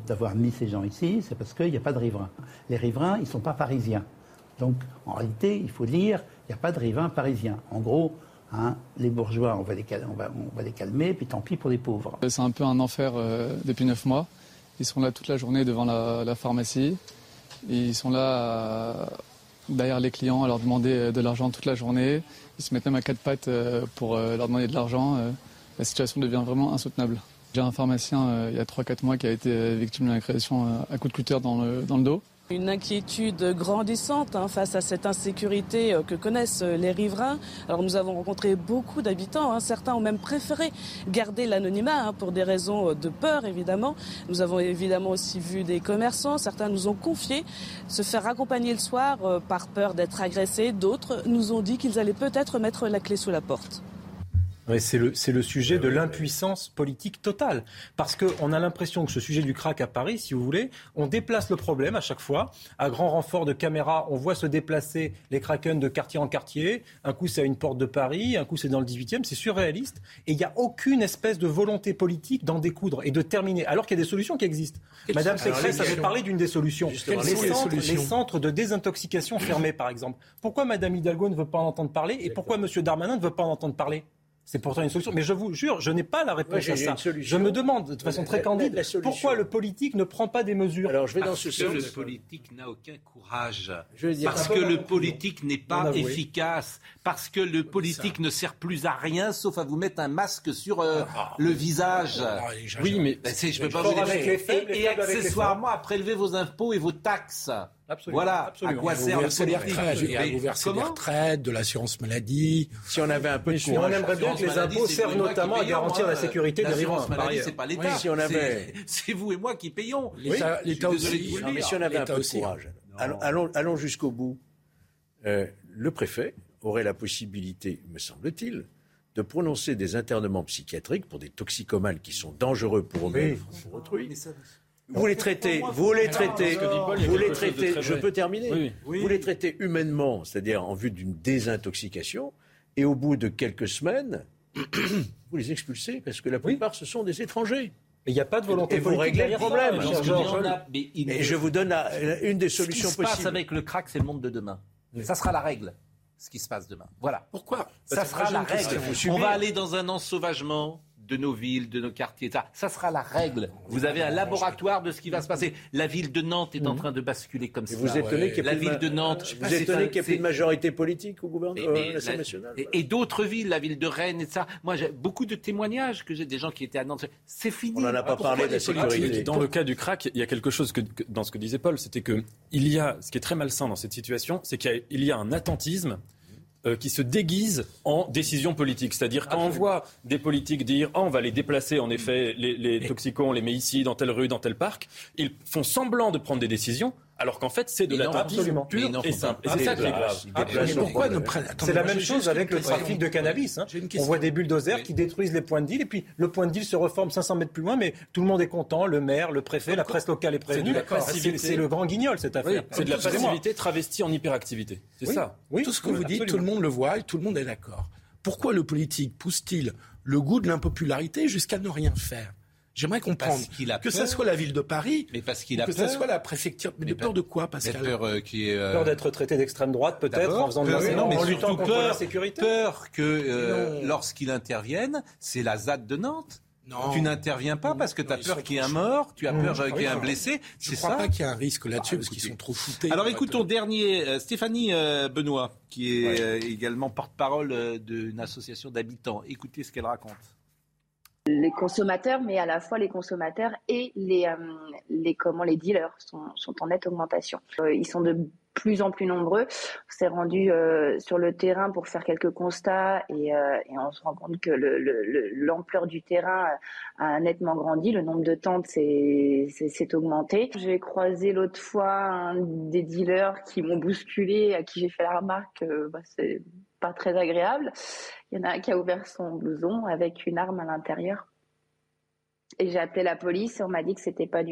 d'avoir mis ces gens ici, c'est parce qu'il n'y a pas de riverains. Les riverains, ils ne sont pas parisiens. Donc, en réalité, il faut dire, il n'y a pas de riverains parisiens. En gros, hein, les bourgeois, on va les, calmer, puis tant pis pour les pauvres. C'est un peu un enfer euh, depuis neuf mois. Ils sont là toute la journée devant la, pharmacie. Ils sont là euh, derrière les clients à leur demander euh, de l'argent toute la journée. Ils se mettent même à quatre pattes euh, pour euh, leur demander de l'argent. Euh, la situation devient vraiment insoutenable. J'ai un pharmacien euh, il y a 3-4 mois qui a été euh, victime d'une agression euh, à coup de cutter dans le dos. Une inquiétude grandissante hein, face à cette insécurité euh, que connaissent euh, les riverains. Alors nous avons rencontré beaucoup d'habitants. hein. Certains ont même préféré garder l'anonymat hein, pour des raisons euh, de peur, évidemment. Nous avons évidemment aussi vu des commerçants. Certains nous ont confié se faire accompagner le soir par peur d'être agressés. D'autres nous ont dit qu'ils allaient peut-être mettre la clé sous la porte. C'est le, c'est le sujet de l'impuissance politique totale. Parce qu'on a l'impression que ce sujet du crack à Paris, si vous voulez, on déplace le problème à chaque fois. À grand renfort de caméras, on voit se déplacer les kraken de quartier en quartier. Un coup, c'est à une porte de Paris, un coup, c'est dans le 18e. C'est surréaliste. Et il n'y a aucune espèce de volonté politique d'en découdre et de terminer. Alors qu'il y a des solutions qui existent. Quelles Madame Pécresse avait parlé d'une des solutions. Les centres, solutions les centres de désintoxication fermés, par exemple. Pourquoi Madame Hidalgo ne veut pas en entendre parler et pourquoi Monsieur Darmanin ne veut pas en entendre parler? C'est pourtant une solution. Mais je vous jure, je n'ai pas la réponse Moi, à ça. une solution. Je me demande de façon très La- la- candide la pourquoi le politique ne prend pas des mesures. Alors, je vais dans Parce ce que le sens. politique n'a aucun courage. Je dire- parce que le politique n'est pas efficace. Parce que le politique ne sert plus à rien sauf à vous mettre un masque sur euh, le visage. Oui, mais Ben, c'est- je peux pas vous dire. les faibles, Et, et accessoirement à prélever vos impôts et vos taxes. Absolument, Voilà absolument. à quoi sert le verser des politique. retraites, des de l'assurance maladie. Si on avait un peu de Et on courage. aimerait bien que les impôts servent notamment à garantir hein. la sécurité des riverains. maladie, c'est pas l'État. Oui, si on avait- C'est- vous et moi qui payons. L'État aussi. mais si on avait un peu de aussi. courage, allons, allons- allons jusqu'au bout. Euh, le préfet aurait la possibilité, me semble-t-il, de prononcer des internements psychiatriques pour des toxicomanes qui sont dangereux pour eux-mêmes ou pour autrui. Vous les traitez, vous les traitez, vous les traitez, je peux terminer, vous les traitez humainement, c'est-à-dire en vue d'une désintoxication, et au bout de quelques semaines, vous les expulsez parce que la plupart ce sont des étrangers. Il n'y a pas de volonté Et vous réglez le problème. Et je vous donne la- une des Ce qui solutions se passe possibles. avec le crack, c'est le monde de demain. Ça sera la règle. Ce qui se passe demain. Voilà. Pourquoi? Ça sera la règle. On va aller dans un ensauvagement de nos villes, de nos quartiers. Ça, ça sera la règle. Vous avez un laboratoire de ce qui va se passer. La ville de Nantes est en train de basculer comme Et ça. vous étonnez qu'il y ait La plus de ville ma- de Nantes. Vous êtes étonné qu'il n'y ait plus de majorité politique au gouvernement, mais- euh, nationale et, et d'autres villes, la ville de Rennes et ça. Moi, j'ai beaucoup de témoignages que j'ai des gens qui étaient à Nantes. C'est fini. On n'en a pas Pourquoi parlé de la sécurité. Dans le cas du crack, il y a quelque chose que, que- dans ce que disait Paul, c'était que il y a, ce qui est très malsain dans cette situation, c'est qu'il y a un attentisme euh, qui se déguise en décision politique. C'est-à-dire quand on voit des politiques dire oh, on va les déplacer, en effet, les, les toxicons, on les met ici, dans telle rue, dans tel parc, ils font semblant de prendre des décisions, Alors qu'en fait, c'est de Mais non, l'attentisme absolument. pur Mais ils n'en et simple. c'est ça Ah, qui est ils grave. déplacent Ah, mais pourquoi ne prennent- attendez, C'est la même chose avec le trafic de cannabis. hein. On voit des bulldozers qui détruisent les points de deal et puis le point de deal se reforme 500 mètres plus loin, mais tout le monde est content, le maire, le préfet, la presse locale est prévenue. C'est la C'est le grand guignol cette affaire. C'est de la passivité travestie en hyperactivité. C'est ça. Tout ce que vous dites, tout le monde le voit et tout le monde est d'accord. Pourquoi le politique pousse-t-il le goût de l'impopularité jusqu'à ne rien faire? J'aimerais comprendre qu'il a que ça soit la ville de Paris, Mais parce qu'il ou a que peur. ça soit la préfecture. Mais, de peur de quoi, Pascal Cette peur euh, qui est. euh, Peur d'être traité d'extrême droite peut-être en faisant de peur- non, mais en luttant surtout contre peur, que euh, lorsqu'il intervienne, c'est la ZAD de Nantes. Non. Tu n'interviens pas parce que tu as ils peur qu'il y ait un trop mort, tu as peur Ah qu'il y ait un blessé. Je ne crois ça pas qu'il y a un risque là-dessus Ah, parce qu'ils sont trop foutés. Alors écoutons dernier euh, Stéphanie euh, Benoît, qui est euh, également porte-parole euh, d'une association d'habitants. Écoutez ce qu'elle raconte. Les consommateurs, mais à la fois les consommateurs et les, euh, les, comment, les dealers sont, sont en nette augmentation. Euh, ils sont de plus en plus nombreux. On s'est rendu euh, sur le terrain pour faire quelques constats et, euh, et on se rend compte que le- le- le- l'ampleur du terrain a nettement grandi. Le nombre de tentes s'est augmenté. J'ai croisé l'autre fois un des dealers qui m'ont bousculé, à qui j'ai fait la remarque que bah, c'est pas très agréable. Il y en a un qui a ouvert son blouson avec une arme à l'intérieur. Et j'ai appelé la police et on m'a dit que c'était pas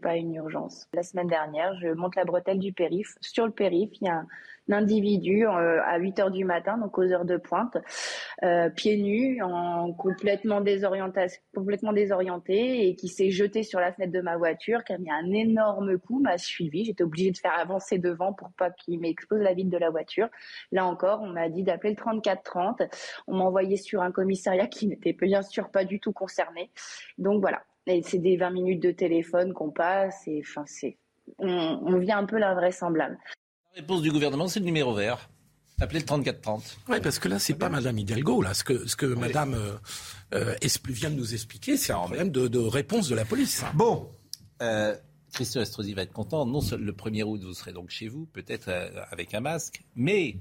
pas une urgence. La semaine dernière, je monte la bretelle du périph. Sur le périph, il y a individu euh, à 8 heures du matin, donc aux heures de pointe, euh, pieds nus, en complètement désorienté et qui s'est jeté sur la fenêtre de ma voiture, qui a mis un énorme coup, m'a suivi. J'étais obligée de faire avancer devant pour pas qu'il m'expose la vitre de la voiture. Là encore, on m'a dit d'appeler le 3430. On m'a envoyé sur un commissariat qui n'était bien sûr pas du tout concerné. Donc voilà. C'est des 20 minutes de téléphone qu'on passe et enfin c'est, on, on vit un peu l'invraisemblable. La réponse du gouvernement, c'est le numéro vert. Appelez le 3430. Oui, parce que là, c'est pas Madame Hidalgo. Là, ce que ce que Madame euh, euh, vient de nous expliquer, c'est un problème de, de réponse de la police. Bon, euh, Christian Estrosi va être content. Non seul le 1er août, vous serez donc chez vous, peut-être euh, avec un masque, mais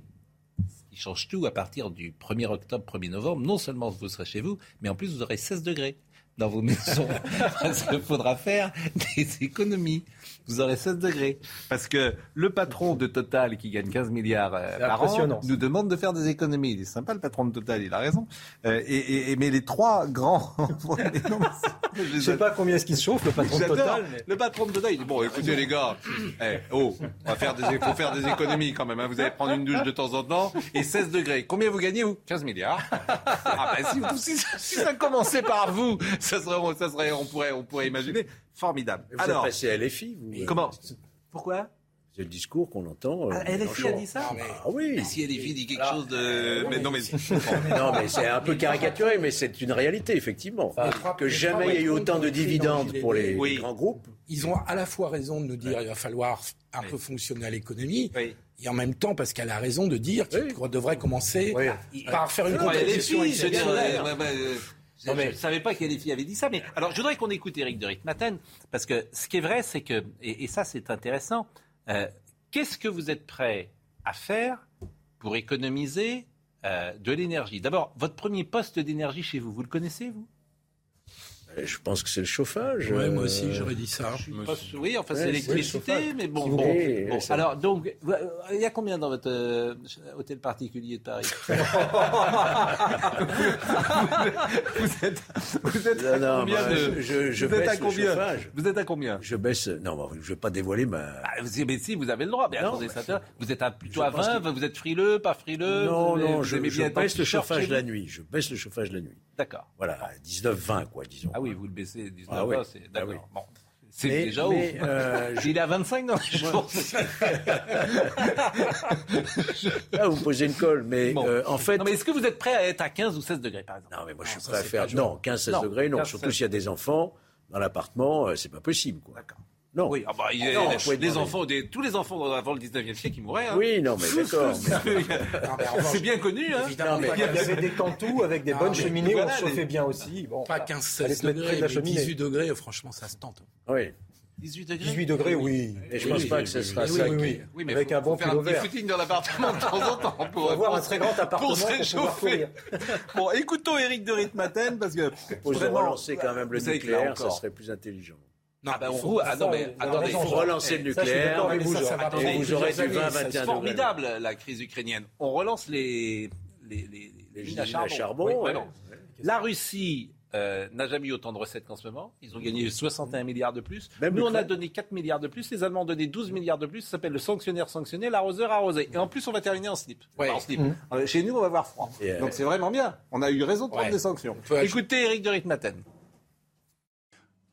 il change tout à partir du 1er octobre, 1er novembre. Non seulement vous serez chez vous, mais en plus vous aurez 16 degrés dans vos maisons. parce qu'il faudra faire des économies. Vous aurez 16 degrés. Parce que le patron de Total, qui gagne 15 milliards euh, par an, nous demande de faire des économies. Il est sympa, le patron de Total, il a raison. Euh, et, et- mais les trois grands... Non, Je sais pas combien est-ce qu'il se chauffe, le patron de. Total. mais- Le patron de Total, il dit bon, écoutez les gars, eh, oh, on va faire des, faut faire des économies quand même. hein. Vous allez prendre une douche de temps en temps et 16 degrés. Combien vous gagnez vous? 15 milliards. Ah bah, si, si si ça commençait par vous, ça serait, ça serait, on pourrait, on pourrait imaginer formidable. Vous Alors, êtes passé à LFI, vous euh, comment Pourquoi C'est le discours qu'on entend. euh, Ah, LFI a dit ça Ah oui. Et si LFI dit quelque chose de, mais non mais. Non, mais c'est un peu caricaturé, mais c'est une réalité, effectivement. que jamais il y ait eu autant de dividendes pour les, les grands groupes. Ils ont à la fois raison de nous dire qu'il va falloir un peu fonctionner à l'économie, et en même temps parce qu'elle a raison de dire qu'il devrait commencer par faire une Ouais, compétition Je ne savais pas que LFI avait dit ça, mais alors je voudrais qu'on écoute Éric de Ritmaten, parce que ce qui est vrai, c'est que, et, et ça c'est intéressant, euh, qu'est-ce que vous êtes prêt à faire pour économiser euh, de l'énergie? D'abord, votre premier poste d'énergie chez vous, vous le connaissez, vous? Je pense que c'est le chauffage. Ouais, moi euh, aussi, j'aurais dit ça. Oui, enfin Ouais, c'est l'électricité, mais bon. Si vous bon, voulez, bon. ça- Alors donc, euh, il y a combien dans votre euh, hôtel particulier de Paris? Vous êtes, vous êtes à Non, combien bah, de- je, je vous êtes baisse à le combien? chauffage. Vous êtes à combien? Je baisse. Non, bah, je ne vais pas dévoiler ma. Ah, vous- Mais si, vous avez le droit. Mais Non, attendez, mais- ça intéresse. vous êtes à plutôt à pense 20, vous êtes frileux, pas frileux Non, vous, non, vous je, je baisse le chauffage la nuit. Je baisse le chauffage la nuit. D'accord. Voilà, à 19-20, quoi, disons. Ah oui, vous le baissez 19 Ah oui. c'est Ah d'accord. oui. Bon. C'est déjà mais, haut. euh, Il est à 25 dans les jours. Là, vous me posez une colle, mais Bon. euh, en fait. Non, mais est-ce que vous êtes prêt à être à 15 ou 16 degrés, par exemple? Non, mais moi, je suis prêt à faire. Non, 15-16 Non, degrés, non. 15, Surtout 16. s'il y a des enfants dans l'appartement, euh, c'est pas possible, quoi. D'accord. Non. Oui, ah bah, il y a- Non, les, les demander. enfants, des- tous les enfants avant le 19e siècle, ils mouraient. hein. Oui, non, mais d'accord. C'est bien connu. Hein. Évidemment, mais pas il y avait des cantous avec des Non, bonnes cheminées où voilà, on chauffait les- bien aussi. Bon, Pas bah, 15, allez 16 se mettre près degrés, de la mais cheminée. 18 degrés, franchement, ça se tente. Oui. 18 degrés? 18 degrés, oui. Et je Oui, pense oui, pas oui, que ce oui, sera oui, ça oui, oui. Oui, mais Avec faut- un bon faut faire un petit footing dans l'appartement de temps en temps pour, avoir un très grand appartement pour se réchauffer. Bon, écoutons Eric de Ritmaten parce que Faut vraiment, relancer quand même le nucléaire, ça serait plus intelligent. Non, Ah ben, on faut- roule- ah non, mais faut- attendez, il faut relancer le nucléaire, vous, ça, ça va attendez, prendre vous aurez du 20, années. 21 C'est degrés. formidable la crise ukrainienne. On relance les, les, les, les usines à charbon, Oui, ouais. voilà. La Russie euh, n'a jamais eu autant de recettes qu'en ce moment. Ils ont gagné 61 milliards de plus. Même Nous, on a donné 4 milliards de plus. Les Allemands ont donné 12 milliards de plus. Ça s'appelle le sanctionnaire sanctionné, l'arroseur arrosé. Et en plus, on va terminer en slip. Enfin, en slip. Euh, Chez nous, on va avoir froid. Et, euh, Donc c'est vraiment bien. On a eu raison de prendre Ouais. des sanctions. Écoutez Eric de Ritmaten.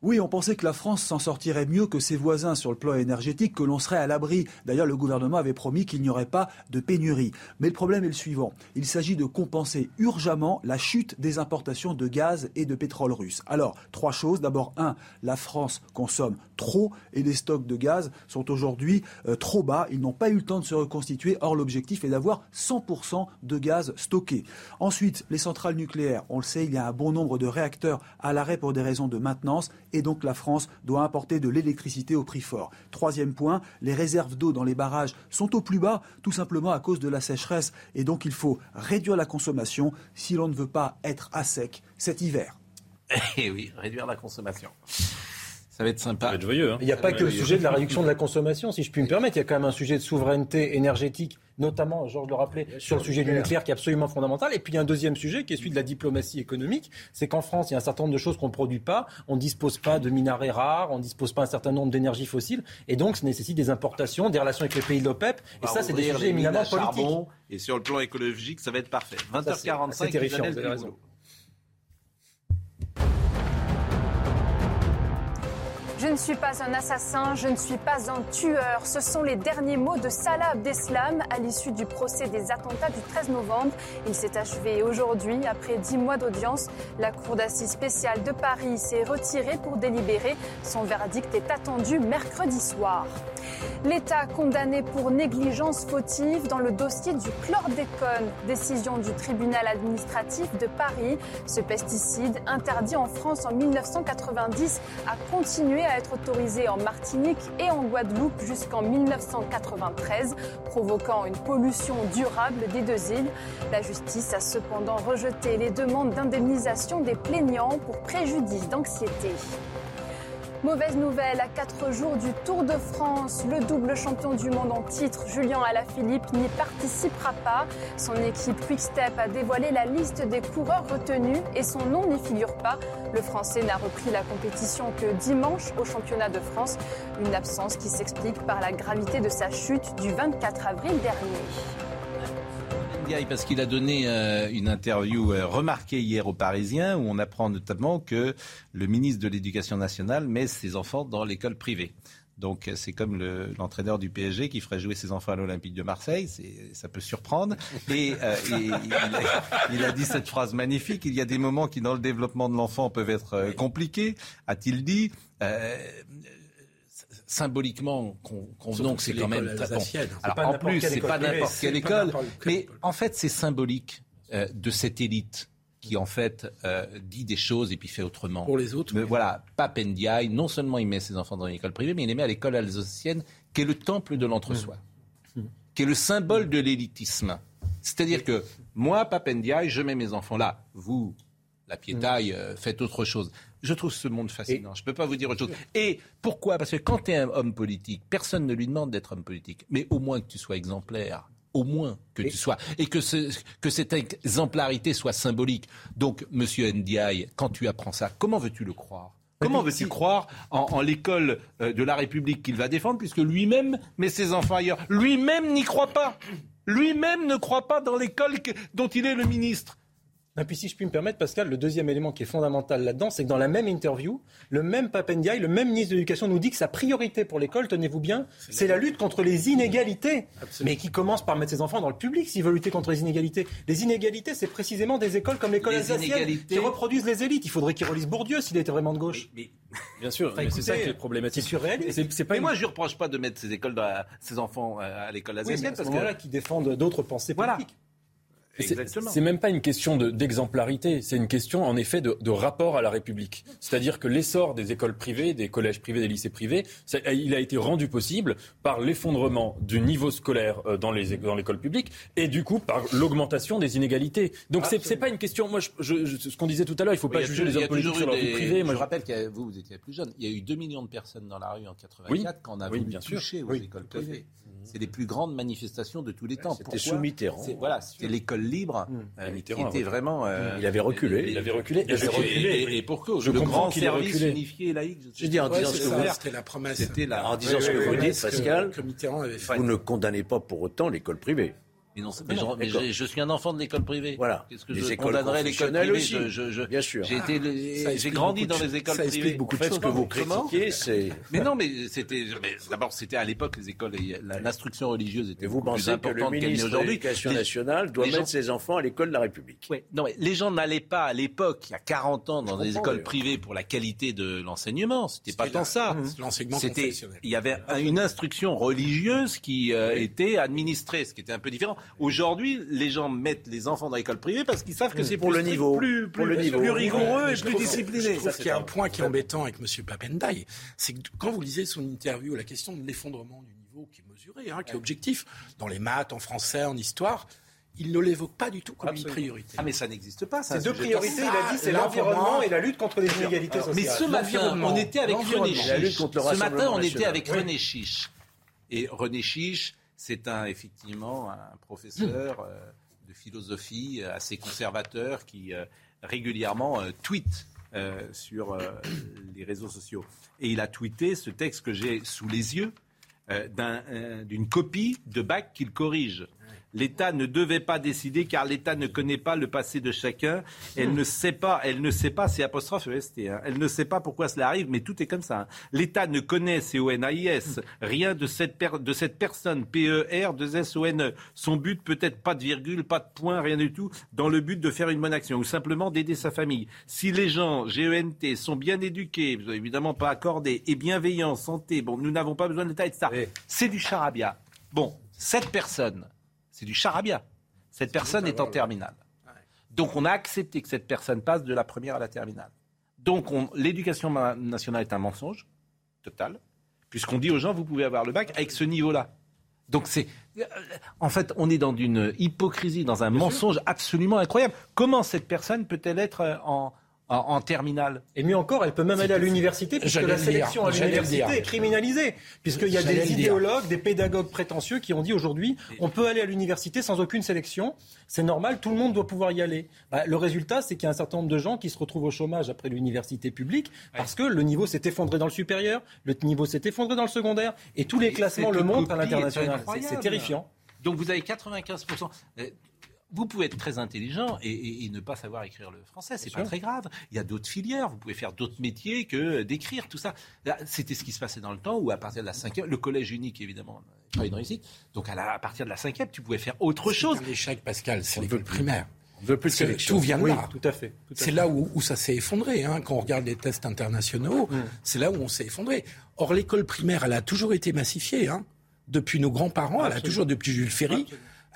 Oui, on pensait que la France s'en sortirait mieux que ses voisins sur le plan énergétique, que l'on serait à l'abri. D'ailleurs, le gouvernement avait promis qu'il n'y aurait pas de pénurie. Mais le problème est le suivant. Il s'agit de compenser urgemment la chute des importations de gaz et de pétrole russe. Alors, trois choses. D'abord, un, la France consomme trop et les stocks de gaz sont aujourd'hui euh, trop bas. Ils n'ont pas eu le temps de se reconstituer. Or, l'objectif est d'avoir 100% de gaz stocké. Ensuite, les centrales nucléaires. On le sait, il y a un bon nombre de réacteurs à l'arrêt pour des raisons de maintenance et donc la France doit importer de l'électricité au prix fort. Troisième point, les réserves d'eau dans les barrages sont au plus bas, tout simplement à cause de la sécheresse. Et donc il faut réduire la consommation si l'on ne veut pas être à sec cet hiver. Eh oui, réduire la consommation. Ça va être sympa. Ça va être joyeux. hein. Il n'y a pas que le sujet de la réduction de la consommation, si je puis me permettre. Il y a quand même un sujet de souveraineté énergétique, notamment, Georges le rappelait, sur le sujet du nucléaire qui est absolument fondamental. Et puis il y a un deuxième sujet qui est celui de la diplomatie économique. C'est qu'en France, il y a un certain nombre de choses qu'on ne produit pas. On ne dispose pas de minerais rares, on ne dispose pas un certain nombre d'énergies fossiles. Et donc, ça nécessite des importations, des relations avec les pays de l'OPEP. Et ça, c'est des sujets éminemment politiques. Et sur le plan écologique, ça va être parfait. Ça, c'est- 20h45, c'est terrifiant, Isabelle vous avez raison. Je ne suis pas un assassin, je ne suis pas un tueur. Ce sont les derniers mots de Salah Abdeslam à l'issue du procès des attentats du 13 novembre. Il s'est achevé aujourd'hui. Après dix mois d'audience, la Cour d'assises spéciale de Paris s'est retirée pour délibérer. Son verdict est attendu mercredi soir. L'État condamné pour négligence fautive dans le dossier du chlordécone. Décision du tribunal administratif de Paris. Ce pesticide, interdit en France en 1990, a continué à être autorisé en Martinique et en Guadeloupe jusqu'en 1993, provoquant une pollution durable des deux îles. La justice a cependant rejeté les demandes d'indemnisation des plaignants pour préjudice d'anxiété. Mauvaise nouvelle, à quatre jours du Tour de France, le double champion du monde en titre, Julien Alaphilippe, n'y participera pas. Son équipe Quick-Step a dévoilé la liste des coureurs retenus et son nom n'y figure pas. Le Français n'a repris la compétition que dimanche au championnat de France, une absence qui s'explique par la gravité de sa chute du 24 avril dernier. Ndiaye, parce qu'il a donné euh, une interview euh, remarquée hier aux Parisiens où on apprend notamment que le ministre de l'Éducation nationale met ses enfants dans l'école privée. Donc euh, c'est comme le- l'entraîneur du PSG qui ferait jouer ses enfants à l'Olympique de Marseille, ça peut surprendre. Et, euh, et il, a, il a dit cette phrase magnifique, il y a des moments qui dans le développement de l'enfant peuvent être compliqués, a-t-il dit. Symboliquement, con- convenons que c'est quand même très bon. Alors, pas en plus, c'est pas n'importe quelle école, mais en fait, c'est symbolique euh, de cette élite qui en fait euh, dit des choses et puis fait autrement. Pour les autres. Mais voilà, Pape Ndiaye, non seulement il met ses enfants dans une école privée, mais il les met à l'école alsacienne, qui est le temple de l'entre-soi, Mmh. qui est le symbole de l'élitisme. C'est-à-dire que moi, Pape Ndiaye, je mets mes enfants là. Vous, la piétaille, euh, faites autre chose. Je trouve ce monde fascinant. Je ne peux pas vous dire autre chose. Et pourquoi? Parce que quand tu es un homme politique, personne ne lui demande d'être homme politique. Mais au moins que tu sois exemplaire. Au moins que tu sois. Et que, ce- que cette exemplarité soit symbolique. Donc, monsieur Ndiaye, quand tu apprends ça, comment veux-tu le croire? Comment veux-tu croire en, en l'école euh, de la République qu'il va défendre, puisque lui-même met ses enfants ailleurs? Lui-même n'y croit pas. Lui-même ne croit pas dans l'école dont il est le ministre. Et puis si je puis me permettre, Pascal, le deuxième élément qui est fondamental là-dedans, c'est que dans la même interview, le même Papendiaï, le même ministre de l'Éducation nous dit que sa priorité pour l'école, tenez-vous bien, c'est la lutte contre les inégalités. Mais qui commence par mettre ses enfants dans le public s'il veut lutter contre les inégalités. Les inégalités, c'est précisément des écoles comme l'école alsacienne inégalités- qui reproduisent les élites. Il faudrait qu'il relise Bourdieu s'il était vraiment de gauche. Bien sûr, Enfin, c'est ça qui est problématique. c'est surréaliste. C'est- C'est pas Mais une- moi, je ne reproche pas de mettre ses, écoles dans la- ses enfants euh, à l'école Oui, alsacienne. ce parce que moment-là, qui défendent d'autres pensées politiques. C'est même pas une question de- d'exemplarité, c'est une question en effet de, de rapport à la République. C'est-à-dire que l'essor des écoles privées, des collèges privés, des lycées privés, ça- il a été rendu possible par l'effondrement du niveau scolaire euh, dans l'école publique et du coup par l'augmentation des inégalités. Donc c'est c'est pas une question. Moi, je, je- je- ce qu'on disait tout à l'heure, il faut pas juger les hommes politiques sur leur eu vie privée. Moi, je je- rappelle que vous, vous étiez plus jeune. Il y a eu 2 millions de personnes dans la rue en 84 Oui. quand on a Oui, voulu bien sûr. toucher aux Oui, écoles privées. C'est les plus grandes manifestations de tous les temps. c'était sous Mitterrand. Voilà, c'était l'école libre euh, qui Mitterrand était reculé. vraiment. euh, Il avait reculé. Il avait reculé. Et, Et je- et- et- et pour cause. Je le grand service reculé. unifié et laïque. Je dis en Ouais, disant ce que vous c'était la promesse. C'était la- En disant Oui, ce que oui, vous dites, Pascal, que Mitterrand avait fait. vous ne condamnez pas pour autant l'école privée. Mais non, mais, Non, je, mais je- je suis un enfant de l'école privée. Voilà. Qu'est-ce que Les je écoles condamnerais l'école privée aussi. Je- je- je- Bien sûr. J'ai Ah, grandi dans les écoles ça explique privées. beaucoup de choses. ce que vous critiquez, c'est- Mais non, mais c'était. mais D'abord, c'était à l'époque les écoles, l'instruction religieuse était Et vous beaucoup plus pensez que le importante qu'elle n'est ministre de aujourd'hui. l'Éducation Les- nationale doit les mettre gens- ses enfants à l'école de la République Ouais. Non, mais les gens n'allaient pas à l'époque, il y a 40 ans, dans des écoles privées pour la qualité de l'enseignement. C'était pas tant ça. Mmh. l'enseignement confessionnel. il y avait un- une instruction religieuse qui euh, était administrée, ce qui était un peu différent. Aujourd'hui, les gens mettent les enfants dans l'école privée parce qu'ils savent que c'est Pour plus le niveau. plus, Pour plus, le niveau. plus rigoureux Mais et plus discipliné. Je trouve Ça, c'est qu'il y a un point qui est embêtant avec M. Papendai, c'est que quand vous lisez son interview, la question de l'effondrement du niveau qui est mesuré, hein, qui est objectif, dans les maths, en français, en histoire, il ne l'évoque pas du tout comme une priorité. Ah mais ça n'existe pas. Ces deux priorités, il a dit, c'est l'environnement et la lutte contre les inégalités sociales. Mais ce matin, on était avec René Chiche. Ce matin, on était avec. René Chiche. Et René Chiche, c'est un, effectivement un professeur euh, de philosophie euh, assez conservateur qui euh, régulièrement tweet sur les réseaux sociaux. Et il a tweeté ce texte que j'ai sous les yeux d'un, d'une copie de bac qu'il corrige. L'État ne devait pas décider car l'État ne connaît pas le passé de chacun. Elle ne sait pas, elle ne sait pas, c'est apostrophe EST, hein. elle ne sait pas pourquoi cela arrive, mais tout est comme ça. hein. L'État ne connaît, C-O-N-A-I-S, rien de cette, per- de cette personne, P-E-R, 2 S-O-N-E. E. Son but peut-être pas de virgule, pas de point, rien du tout, dans le but de faire une bonne action ou simplement d'aider sa famille. Si les gens, G-E-N-T, sont bien éduqués, évidemment pas accordés, et bienveillants, santé, bon, nous n'avons pas besoin de l'État et de ça. C'est du charabia. Bon, cette personne, c'est du charabia. Cette personne est en terminale. Donc on a accepté que cette personne passe de la première à la terminale. Donc on- l'éducation nationale est un mensonge total, puisqu'on dit aux gens, vous pouvez avoir le bac avec ce niveau-là. Donc c'est... euh, En fait, on est dans une hypocrisie, dans un mensonge absolument incroyable. Comment cette personne peut-elle être euh, en, en, en terminale Et mieux encore, elle peut même aller à l'université puisque la sélection à l'université est criminalisée. Puisqu'il y a des idéologues, des pédagogues prétentieux qui ont dit aujourd'hui on peut aller à l'université sans aucune sélection. C'est normal, tout le monde doit pouvoir y aller. Bah, le résultat, c'est qu'il y a un certain nombre de gens qui se retrouvent au chômage après l'université publique parce que le niveau s'est effondré dans le supérieur, le niveau s'est effondré dans le secondaire et tous les classements le montrent à l'international. C'est terrifiant. Donc vous avez 95%. Vous pouvez être très intelligent et, et- et ne pas savoir écrire le français, c'est pas sûr. très grave. Il y a d'autres filières, vous pouvez faire d'autres métiers que d'écrire, tout ça. C'était ce qui se passait dans le temps où à partir de la cinquième, le collège unique évidemment, pas une réussite. Donc à, la- à partir de la cinquième, tu pouvais faire autre chose. C'est un échec, Pascal, c'est l'école primaire. On ne veut plus que tout vient de Oui, là. tout à fait. tout à C'est là où, où ça s'est effondré. Hein. Quand on regarde les tests internationaux, c'est là où on s'est effondré. Or, l'école primaire, elle a toujours été massifiée. Hein. Depuis nos grands-parents, elle a toujours, depuis Jules Ferry,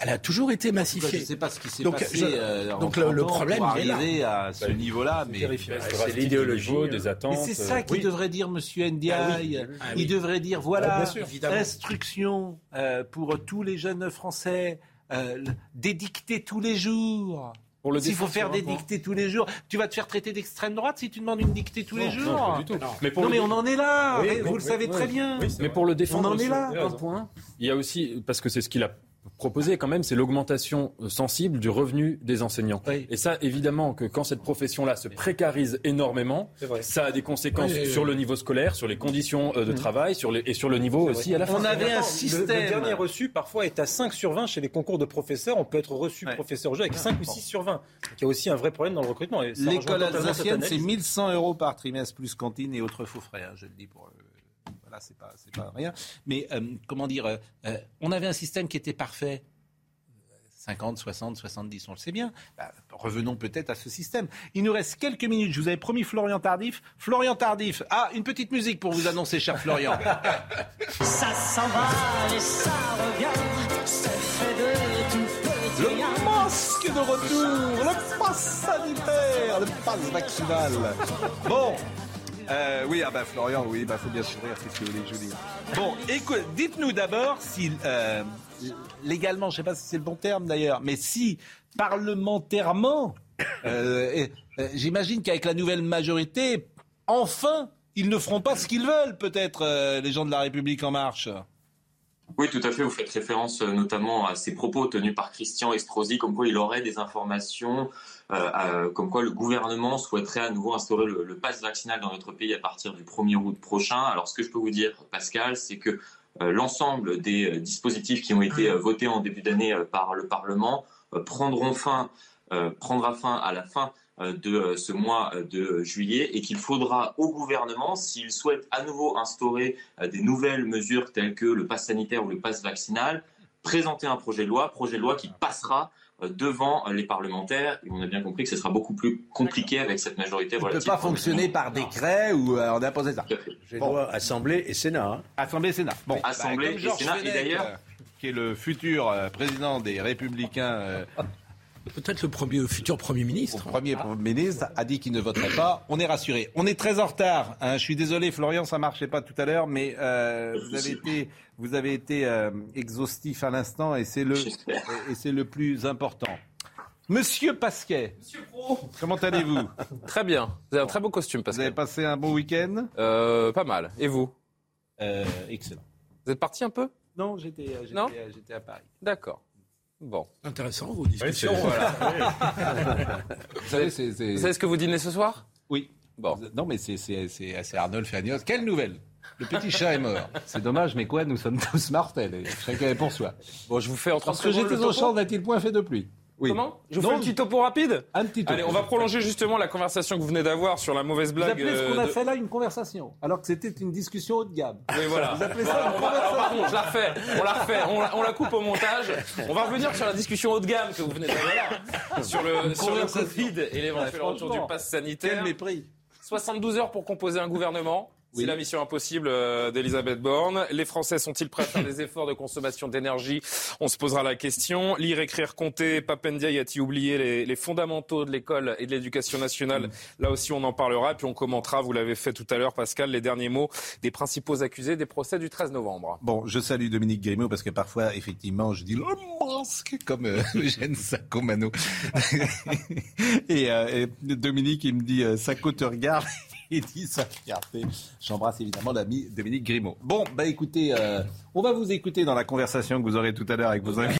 elle a toujours été Je massifiée. ne sais pas ce qui s'est Donc, passé je- euh, donc le- le 30 ans problème, pour il est là. à ce niveau-là, mais du l'idéologie, hein. des attentes. Mais c'est ça euh, qu'il devrait dire Monsieur Ndiaye. Ah oui. Ah Il devrait dire voilà, Ah, instruction euh, pour tous les jeunes Français, euh, des dictées tous les jours. S'il faut faire des dictées tous les jours, tu vas te faire traiter d'extrême droite si tu demandes une dictée tous les jours. non, pas du tout. Mais pour non, le mais dé- on en est là. Oui, et oui, vous le savez oui. très bien. Oui, c'est Mais pour le défendre, On en est là. un point, il y a aussi, parce que c'est ce qu'il a proposé quand même, c'est l'augmentation euh, sensible du revenu des enseignants. Oui. Et ça, évidemment, que quand cette profession-là se précarise énormément, ça a des conséquences Oui, oui, oui. sur le niveau scolaire, sur les conditions euh, de travail, sur les, et sur le niveau aussi à la fin. On avait un système. Le, dernier reçu, parfois, est à 5 sur 20 chez les concours de professeurs. On peut être reçu Ouais. professeur jeu avec 5 ou 6 sur 20. Donc, il y a aussi un vrai problème dans le recrutement. L'école alsacienne, c'est analyse. 1100 euros par trimestre plus cantine et autres faux frais. hein, je le dis pour. euh, voilà, c'est pas, c'est pas rien. Mais euh, comment dire, euh, euh, on avait un système qui était parfait. 50, 60, 70, on le sait bien. Bah, revenons peut-être à ce système. Il nous reste quelques minutes. Je vous avais promis Florian Tardif. Florian Tardif. Ah, une petite musique pour vous annoncer, cher Florian. Ça s'en va et ça revient, c'est fait de tout Le masque de retour. Le pass sanitaire, le pass vaccinal. Bon. Euh, oui, ah bah Florian, oui, bah faut bien sourire, c'est ce que vous voulez que je vous dise. Bon, écoute, dites-nous d'abord si euh, légalement, je sais pas si c'est le bon terme d'ailleurs, mais si parlementairement, euh, j'imagine qu'avec la nouvelle majorité, enfin, ils ne feront pas ce qu'ils veulent, peut-être les gens de la République en marche. Oui, tout à fait. Vous faites référence notamment à ces propos tenus par Christian Estrosi, comme quoi il aurait des informations, euh, comme quoi le gouvernement souhaiterait à nouveau instaurer le, le pass vaccinal dans notre pays à partir du 1er août prochain. Alors, ce que je peux vous dire, Pascal, c'est que euh, l'ensemble des euh, dispositifs qui ont été votés en début d'année par le Parlement prendront fin, prendra fin à la fin de ce mois de juillet et qu'il faudra au gouvernement, s'il souhaite à nouveau instaurer des nouvelles mesures telles que le pass sanitaire ou le pass vaccinal, présenter un projet de loi, projet de loi qui passera devant euh, les parlementaires. Et on a bien compris que ce sera beaucoup plus compliqué avec cette majorité Il ne peut pas fonctionner par décret ou euh, on a imposé ça. J'ai droit Assemblée et Sénat. hein. Assemblée et Sénat. Bon, Assemblée bah, et Sénat, et d'ailleurs- euh, qui est le futur euh, président des Républicains. Peut-être le premier, futur Premier ministre. Premier ministre a dit qu'il ne voterait pas. On est rassuré. On est très en retard. hein. Je suis désolé, Florian, ça marchait pas tout à l'heure, mais euh, vous avez été, vous avez été euh, exhaustif à l'instant et c'est le, et c'est le plus important. Monsieur Pasquet. Comment allez-vous? Très bien. Vous avez un très beau costume, Vous Pascal. avez passé un bon week-end? Euh, pas mal. Et vous? Euh, Excellent. Vous êtes parti un peu? Non, j'étais, j'étais, Non? j'étais à Paris. D'accord. Bon. Intéressant, vos discussions. Vous savez, c'est, c'est- Vous savez ce que vous dînez ce soir? Oui. Bon. Non, mais c'est, c'est, c'est, c'est Arnold Fernios. Quelle nouvelle? Le petit chat est mort. C'est dommage, mais quoi, nous sommes tous mortels. et Chacun est pour soi. Bon, je vous fais en 30 Parce que j'étais au champ d'un-il point fait de pluie? Oui. Comment? Je vous Non, fais un petit topo rapide? Un petit topo. Allez, on va prolonger justement la conversation que vous venez d'avoir sur la mauvaise Vous blague. appelez ce qu'on a euh, de- fait là une conversation, alors que c'était une discussion haut de gamme. Oui, voilà. Vous appelez ça une on va- alors, conversation pardon, je la refais, on la refait, on la, on la coupe au montage. On va revenir sur la discussion haut de gamme que vous venez d'avoir là, sur le, sur le. Covid et l'éventuel retour du pass sanitaire. Quel mépris 72 heures pour composer un gouvernement. C'est la mission impossible euh, d'Elisabeth Borne. Les Français sont-ils prêts à faire des efforts de consommation d'énergie? On se posera la question. Lire, écrire, compter. Papendiaï a-t-il oublié les, les fondamentaux de l'école et de l'éducation nationale? Là aussi, on en parlera. Et puis on commentera, vous l'avez fait tout à l'heure, Pascal, les derniers mots des principaux accusés des procès du 13 novembre. Bon, je salue Dominique Grimaud parce que parfois, effectivement, je dis le masque comme euh, Eugène Sacomano. et, euh, et Dominique, il me dit euh, Sacco te regarde. Dit sa. J'embrasse évidemment l'ami Dominique Grimaud. Bon, bah écoutez, euh, on va vous écouter dans la conversation que vous aurez tout à l'heure avec vos invités.